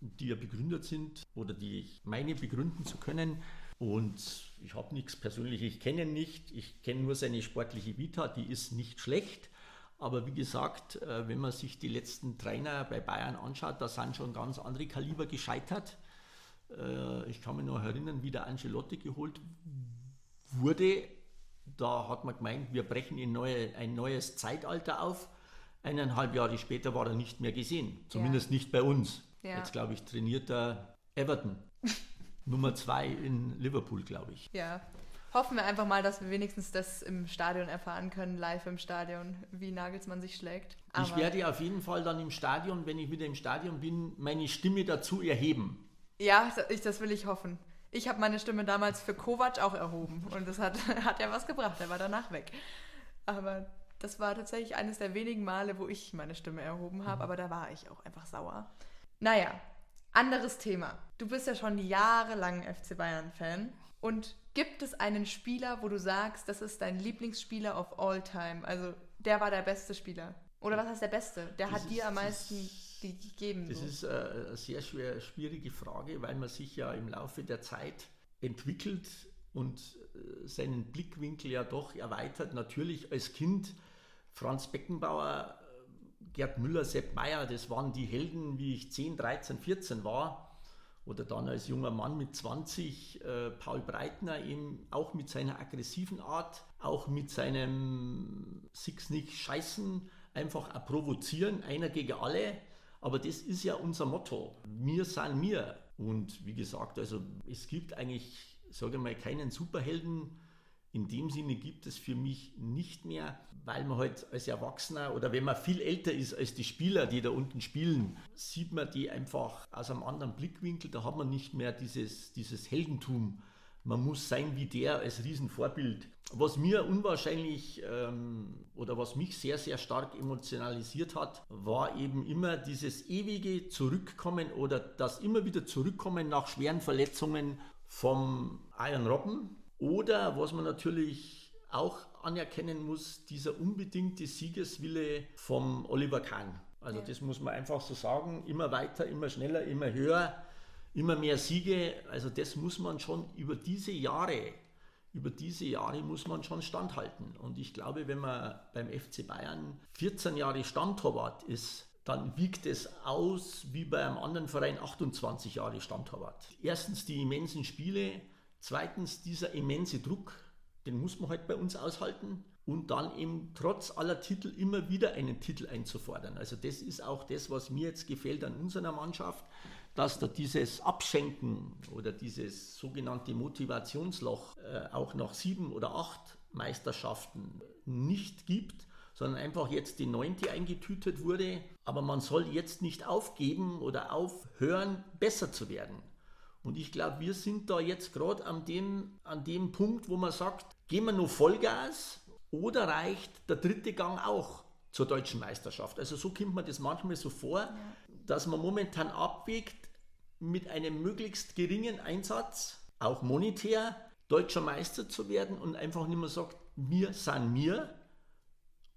die ja begründet sind oder die ich meine begründen zu können. Und ich habe nichts Persönliches, ich kenne ihn nicht, ich kenne nur seine sportliche Vita, die ist nicht schlecht. Aber wie gesagt, äh, wenn man sich die letzten Trainer bei Bayern anschaut, da sind schon ganz andere Kaliber gescheitert. Äh, ich kann mich noch erinnern, wie der Angelotti geholt wurde. Da hat man gemeint, wir brechen ein, neue, ein neues Zeitalter auf. Eineinhalb Jahre später war er nicht mehr gesehen, zumindest ja. nicht bei uns. Ja. Jetzt glaube ich, trainiert er Everton. Nummer zwei in Liverpool, glaube ich. Ja. Hoffen wir einfach mal, dass wir wenigstens das im Stadion erfahren können, live im Stadion, wie Nagelsmann sich schlägt. Aber ich werde auf jeden Fall dann im Stadion, wenn ich wieder im Stadion bin, meine Stimme dazu erheben. Ja, ich, das will ich hoffen. Ich habe meine Stimme damals für Kovac auch erhoben und das hat, hat ja was gebracht, er war danach weg. Aber das war tatsächlich eines der wenigen Male, wo ich meine Stimme erhoben habe, mhm. aber da war ich auch einfach sauer. Naja, anderes Thema. Du bist ja schon jahrelang FC Bayern-Fan. Und gibt es einen Spieler, wo du sagst, das ist dein Lieblingsspieler of all time? Also der war der beste Spieler. Oder was heißt der beste? Der das hat ist, dir am meisten gegeben. Das so. ist äh, eine sehr schwer, schwierige Frage, weil man sich ja im Laufe der Zeit entwickelt und äh, seinen Blickwinkel ja doch erweitert. Natürlich als Kind Franz Beckenbauer Gerd Müller, Sepp Meier, das waren die Helden, wie ich 10, 13, 14 war. Oder dann als junger Mann mit 20, äh, Paul Breitner eben auch mit seiner aggressiven Art, auch mit seinem Six nicht scheißen, einfach auch provozieren, einer gegen alle. Aber das ist ja unser Motto. Wir sind wir. Und wie gesagt, also es gibt eigentlich, sage ich mal, keinen Superhelden, in dem Sinne gibt es für mich nicht mehr, weil man halt als Erwachsener oder wenn man viel älter ist als die Spieler, die da unten spielen, sieht man die einfach aus einem anderen Blickwinkel. Da hat man nicht mehr dieses, dieses Heldentum. Man muss sein wie der als Riesenvorbild. Was mir unwahrscheinlich ähm, oder was mich sehr, sehr stark emotionalisiert hat, war eben immer dieses ewige Zurückkommen oder das immer wieder Zurückkommen nach schweren Verletzungen vom Iron Robben, oder was man natürlich auch anerkennen muss, dieser unbedingte Siegeswille vom Oliver Kahn. Also ja. das muss man einfach so sagen, immer weiter, immer schneller, immer höher, immer mehr Siege. Also das muss man schon über diese Jahre, über diese Jahre muss man schon standhalten. Und ich glaube, wenn man beim FC Bayern 14 Jahre Stammtorwart ist, dann wiegt es aus wie bei einem anderen Verein 28 Jahre Stammtorwart. Erstens die immensen Spiele, Zweitens dieser immense Druck, den muss man halt bei uns aushalten. Und dann eben trotz aller Titel immer wieder einen Titel einzufordern. Also das ist auch das, was mir jetzt gefällt an unserer Mannschaft, dass da dieses Abschenken oder dieses sogenannte Motivationsloch äh, auch nach sieben oder acht Meisterschaften nicht gibt, sondern einfach jetzt die neunte eingetütet wurde. Aber man soll jetzt nicht aufgeben oder aufhören, besser zu werden. Und ich glaube, wir sind da jetzt gerade an dem, an dem Punkt, wo man sagt, gehen wir nur Vollgas oder reicht der dritte Gang auch zur deutschen Meisterschaft? Also so kommt man das manchmal so vor, ja. dass man momentan abwägt, mit einem möglichst geringen Einsatz, auch monetär, deutscher Meister zu werden und einfach nicht mehr sagt, wir sind wir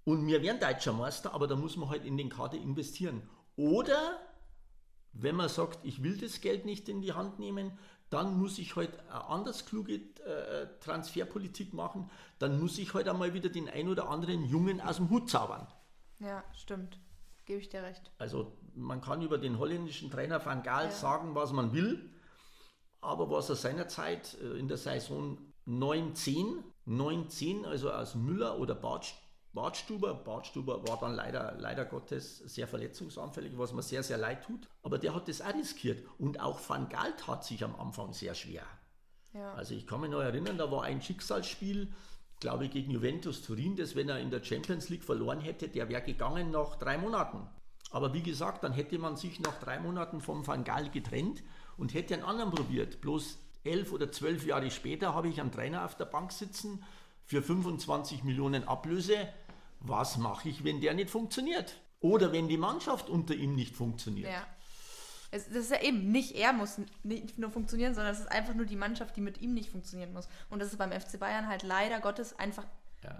und wir werden deutscher Meister, aber da muss man halt in den Kader investieren. Oder wenn man sagt, ich will das Geld nicht in die Hand nehmen, dann muss ich halt eine anders kluge äh, Transferpolitik machen. Dann muss ich halt einmal wieder den ein oder anderen Jungen aus dem Hut zaubern. Ja, stimmt. Gebe ich dir recht. Also man kann über den holländischen Trainer Van Gaal ja. sagen, was man will. Aber was er seinerzeit äh, in der Saison 9-10, 9-10, also aus Müller oder Bartsch Bartstuber. Bartstuber war dann leider, leider Gottes sehr verletzungsanfällig, was mir sehr, sehr leid tut. Aber der hat das auch riskiert. Und auch Van Gaal tat sich am Anfang sehr schwer. Ja. Also ich kann mich noch erinnern, da war ein Schicksalsspiel, glaube ich, gegen Juventus Turin, das, wenn er in der Champions League verloren hätte, der wäre gegangen nach drei Monaten. Aber wie gesagt, dann hätte man sich nach drei Monaten vom Van Gaal getrennt und hätte einen anderen probiert. Bloß elf oder zwölf Jahre später habe ich einen Trainer auf der Bank sitzen für 25 Millionen Ablöse was mache ich, wenn der nicht funktioniert? Oder wenn die Mannschaft unter ihm nicht funktioniert? Ja. Es, das ist ja eben, nicht er muss nicht nur funktionieren, sondern es ist einfach nur die Mannschaft, die mit ihm nicht funktionieren muss. Und das ist beim FC Bayern halt leider Gottes einfach ja.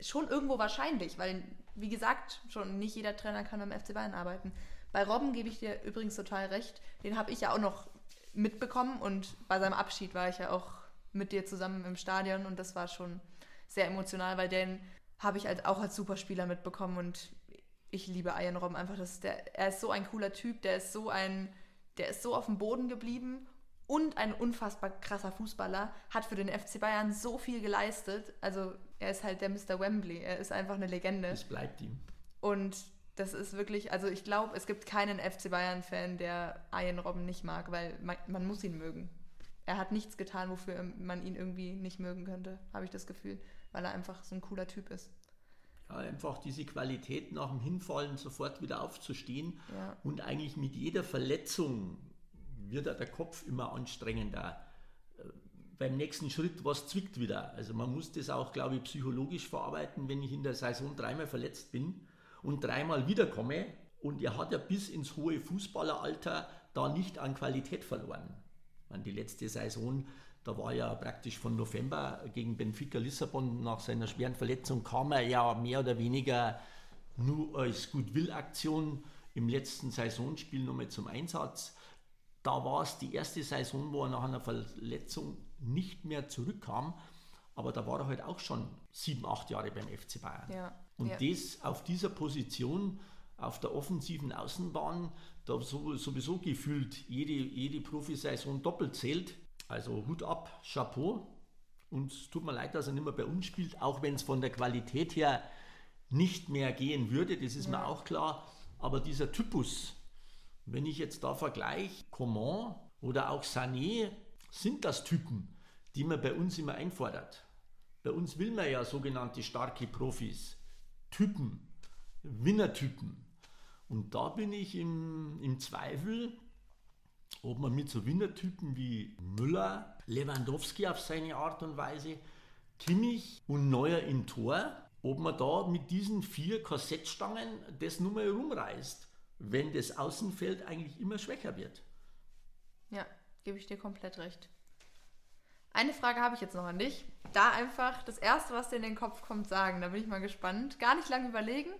schon irgendwo wahrscheinlich, weil, wie gesagt, schon nicht jeder Trainer kann beim FC Bayern arbeiten. Bei Robben gebe ich dir übrigens total recht. Den habe ich ja auch noch mitbekommen und bei seinem Abschied war ich ja auch mit dir zusammen im Stadion und das war schon sehr emotional, weil den habe ich als, auch als Superspieler mitbekommen und ich liebe Ian Robben einfach. Das der, er ist so ein cooler Typ, der ist so ein, der ist so auf dem Boden geblieben und ein unfassbar krasser Fußballer, hat für den FC Bayern so viel geleistet. Also er ist halt der Mr. Wembley, er ist einfach eine Legende. Es bleibt ihm. Und das ist wirklich, also ich glaube, es gibt keinen FC Bayern-Fan, der Ian Robben nicht mag, weil man, man, muss ihn mögen. Er hat nichts getan, wofür man ihn irgendwie nicht mögen könnte, habe ich das Gefühl, weil er einfach so ein cooler Typ ist. Ja, einfach diese Qualität nach dem Hinfallen sofort wieder aufzustehen ja. und eigentlich mit jeder Verletzung wird der Kopf immer anstrengender. Äh, beim nächsten Schritt, was zwickt wieder? Also man muss das auch, glaube ich, psychologisch verarbeiten, wenn ich in der Saison dreimal verletzt bin und dreimal wiederkomme. Und er hat ja bis ins hohe Fußballeralter da nicht an Qualität verloren. Meine, die letzte Saison, da war ja praktisch von November gegen Benfica Lissabon nach seiner schweren Verletzung, kam er ja mehr oder weniger nur als Goodwill-Aktion im letzten Saisonspiel nochmal zum Einsatz. Da war es die erste Saison, wo er nach einer Verletzung nicht mehr zurückkam. Aber da war er halt auch schon sieben, acht Jahre beim FC Bayern. Ja. Und ja. das auf dieser Position, auf der offensiven Außenbahn, da sowieso gefühlt jede, jede Profisaison doppelt zählt. Also Hut ab, Chapeau. Und es tut mir leid, dass er nicht mehr bei uns spielt, auch wenn es von der Qualität her nicht mehr gehen würde, das ist ja. mir auch klar. Aber dieser Typus, wenn ich jetzt da vergleiche, Coman oder auch Sané, sind das Typen, die man bei uns immer einfordert. Bei uns will man ja sogenannte starke Profis. Typen, Winnertypen. Und da bin ich im, im Zweifel, ob man mit so Winnertypen wie Müller, Lewandowski auf seine Art und Weise, Kimmich und Neuer im Tor, ob man da mit diesen vier Kassettstangen das nur mal rumreißt, wenn das Außenfeld eigentlich immer schwächer wird. Ja, gebe ich dir komplett recht. Eine Frage habe ich jetzt noch an dich. Da einfach das Erste, was dir in den Kopf kommt, sagen. Da bin ich mal gespannt. Gar nicht lange überlegen.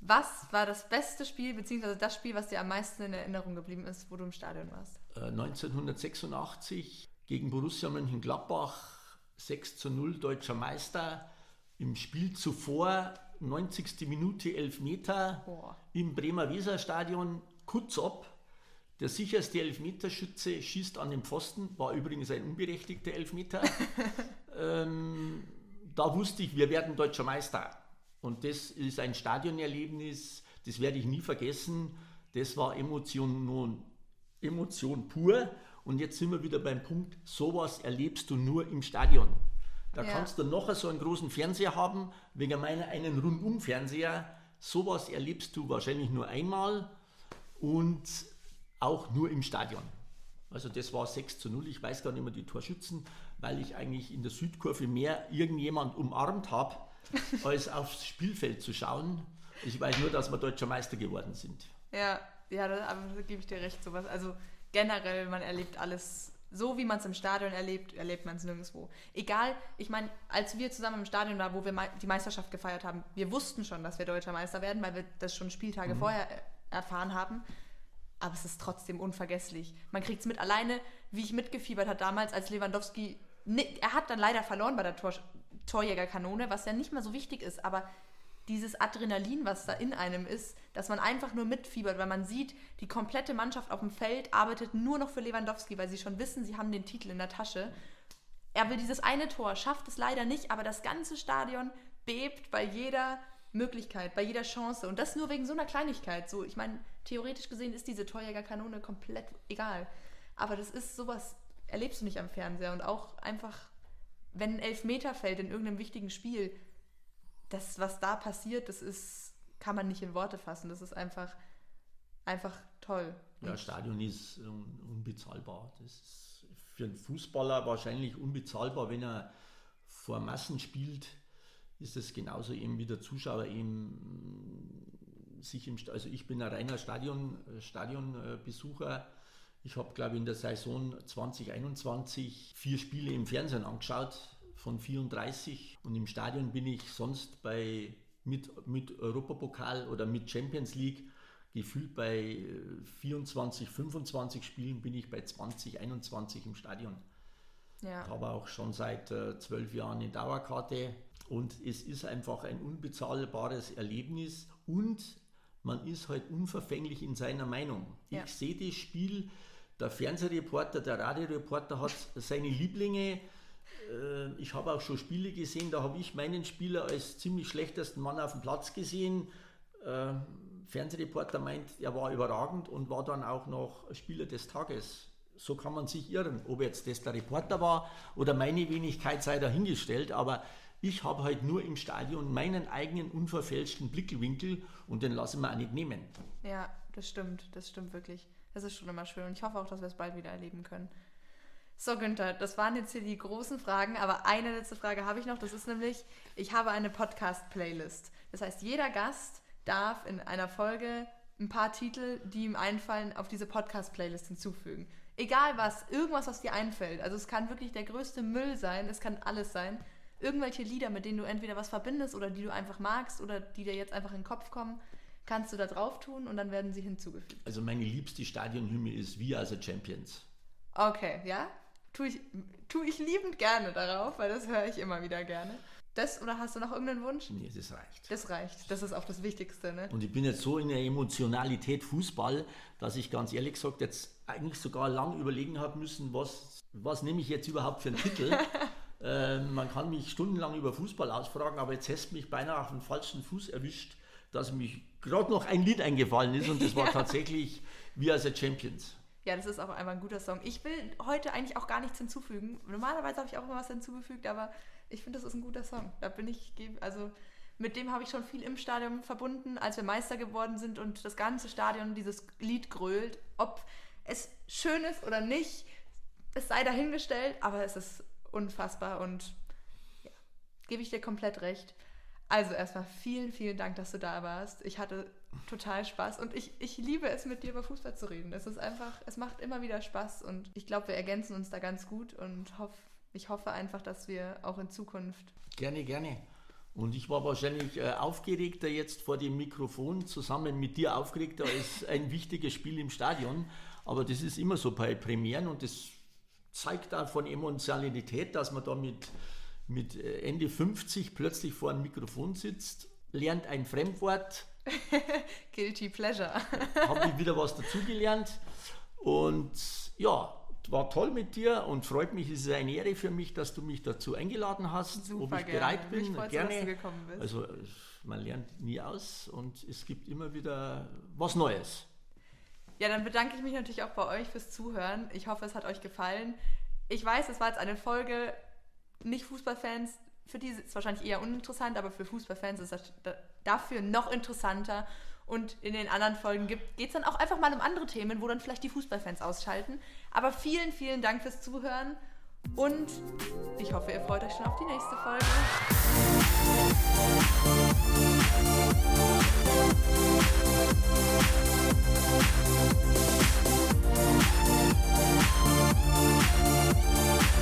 Was war das beste Spiel, beziehungsweise das Spiel, was dir am meisten in Erinnerung geblieben ist, wo du im Stadion warst? 1986 äh, gegen Borussia Mönchengladbach, 6 zu 0 deutscher Meister. Im Spiel zuvor, 90. Minute, 11 Meter, Boah. im Bremer Weserstadion, kurz ab der sicherste Elfmeterschütze schießt an den Pfosten, war übrigens ein unberechtigter Elfmeter. ähm, da wusste ich, wir werden deutscher Meister. Und das ist ein Stadionerlebnis, das werde ich nie vergessen. Das war Emotion, Emotion pur. Und jetzt sind wir wieder beim Punkt, sowas erlebst du nur im Stadion. Da ja. kannst du noch so einen großen Fernseher haben, wegen meiner einen Rundum-Fernseher. Sowas erlebst du wahrscheinlich nur einmal. Und auch nur im Stadion. Also das war 6 zu 0. Ich weiß gar nicht mehr die Torschützen, weil ich eigentlich in der Südkurve mehr irgendjemand umarmt habe, als aufs Spielfeld zu schauen. Ich weiß nur, dass wir deutscher Meister geworden sind. Ja, ja, da, da gebe ich dir recht. Sowas. Also generell, man erlebt alles so, wie man es im Stadion erlebt, erlebt man es nirgendwo. Egal, ich meine, als wir zusammen im Stadion waren, wo wir die Meisterschaft gefeiert haben, wir wussten schon, dass wir deutscher Meister werden, weil wir das schon Spieltage mhm. vorher erfahren haben aber es ist trotzdem unvergesslich. Man kriegt es mit alleine, wie ich mitgefiebert habe damals, als Lewandowski. Er hat dann leider verloren bei der Tor, Torjägerkanone, was ja nicht mal so wichtig ist, aber dieses Adrenalin, was da in einem ist, dass man einfach nur mitfiebert, weil man sieht, die komplette Mannschaft auf dem Feld arbeitet nur noch für Lewandowski, weil sie schon wissen, sie haben den Titel in der Tasche. Er will dieses eine Tor, schafft es leider nicht, aber das ganze Stadion bebt bei jeder Möglichkeit, bei jeder Chance. Und das nur wegen so einer Kleinigkeit. So, ich meine, theoretisch gesehen ist diese Torjägerkanone komplett egal. Aber das ist sowas, erlebst du nicht am Fernseher. Und auch einfach, wenn ein Elfmeter fällt in irgendeinem wichtigen Spiel, das, was da passiert, das ist, kann man nicht in Worte fassen. Das ist einfach, einfach toll. Ja, Stadion ist unbezahlbar. Das ist für einen Fußballer wahrscheinlich unbezahlbar, wenn er vor Massen spielt ist es genauso eben wie der Zuschauer eben sich im, also ich bin ein reiner Stadion, Stadionbesucher. Ich habe, glaube ich, in der Saison 2021 vier Spiele im Fernsehen angeschaut von 34 und im Stadion bin ich sonst bei mit, mit Europapokal oder mit Champions League gefühlt bei 24, 25 Spielen bin ich bei 20, 21 im Stadion. Ja. Habe auch schon seit äh, zwölf Jahren eine Dauerkarte und es ist einfach ein unbezahlbares Erlebnis und man ist halt unverfänglich in seiner Meinung. Ja. Ich sehe das Spiel, der Fernsehreporter, der Radioreporter hat seine Lieblinge. Äh, ich habe auch schon Spiele gesehen, da habe ich meinen Spieler als ziemlich schlechtesten Mann auf dem Platz gesehen. Äh, Fernsehreporter meint, er war überragend und war dann auch noch Spieler des Tages. So kann man sich irren. Ob jetzt das der Reporter war oder meine Wenigkeit sei dahingestellt, aber ich habe halt nur im Stadion meinen eigenen unverfälschten Blickwinkel und den lassen wir auch nicht nehmen. Ja, das stimmt, das stimmt wirklich. Das ist schon immer schön und ich hoffe auch, dass wir es bald wieder erleben können. So, Günther, das waren jetzt hier die großen Fragen, aber eine letzte Frage habe ich noch. Das ist nämlich, ich habe eine Podcast-Playlist. Das heißt, jeder Gast darf in einer Folge ein paar Titel, die ihm einfallen, auf diese Podcast-Playlist hinzufügen. Egal was, irgendwas, was dir einfällt. Also es kann wirklich der größte Müll sein, es kann alles sein. Irgendwelche Lieder, mit denen du entweder was verbindest oder die du einfach magst oder die dir jetzt einfach in den Kopf kommen, kannst du da drauf tun und dann werden sie hinzugefügt. Also meine liebste Stadionhymne ist We Are the Champions. Okay, ja? Tue ich, tue ich liebend gerne darauf, weil das höre ich immer wieder gerne. Das oder hast du noch irgendeinen Wunsch? Nee, das reicht. Das reicht. Das ist auch das Wichtigste, ne? Und ich bin jetzt so in der Emotionalität Fußball, dass ich ganz ehrlich gesagt jetzt eigentlich sogar lang überlegen habe müssen, was, was nehme ich jetzt überhaupt für einen Titel. äh, man kann mich stundenlang über Fußball ausfragen, aber jetzt hast du mich beinahe auf den falschen Fuß erwischt, dass mich gerade noch ein Lied eingefallen ist und das war ja. tatsächlich We Are the Champions. Ja, das ist auch einfach ein guter Song. Ich will heute eigentlich auch gar nichts hinzufügen. Normalerweise habe ich auch immer was hinzugefügt, aber ich finde, das ist ein guter Song. Da bin ich, also mit dem habe ich schon viel im Stadion verbunden, als wir Meister geworden sind und das ganze Stadion dieses Lied grölt. Ob es schön ist oder nicht, es sei dahingestellt, aber es ist unfassbar und ja, gebe ich dir komplett recht. Also erstmal vielen, vielen Dank, dass du da warst. Ich hatte total Spaß und ich, ich liebe es, mit dir über Fußball zu reden. Es ist einfach, es macht immer wieder Spaß und ich glaube, wir ergänzen uns da ganz gut und hoff, ich hoffe einfach, dass wir auch in Zukunft. Gerne, gerne. Und ich war wahrscheinlich äh, aufgeregter jetzt vor dem Mikrofon, zusammen mit dir aufgeregter als ein wichtiges Spiel im Stadion. Aber das ist immer so bei Premieren und das zeigt auch von Emotionalität, dass man da mit, mit äh, Ende 50 plötzlich vor einem Mikrofon sitzt, lernt ein Fremdwort. Guilty Pleasure. Habe ich wieder was dazugelernt. Und ja, war toll mit dir und freut mich, es ist eine Ehre für mich, dass du mich dazu eingeladen hast. Super, ob ich gerne. bereit bin, mich gerne. Dass du gekommen bist. Also man lernt nie aus und es gibt immer wieder was Neues. Ja, dann bedanke ich mich natürlich auch bei euch fürs Zuhören. Ich hoffe, es hat euch gefallen. Ich weiß, es war jetzt eine Folge, nicht Fußballfans, für die ist es wahrscheinlich eher uninteressant, aber für Fußballfans ist das dafür noch interessanter. Und in den anderen Folgen geht es dann auch einfach mal um andere Themen, wo dann vielleicht die Fußballfans ausschalten. Aber vielen, vielen Dank fürs Zuhören und ich hoffe, ihr freut euch schon auf die nächste Folge.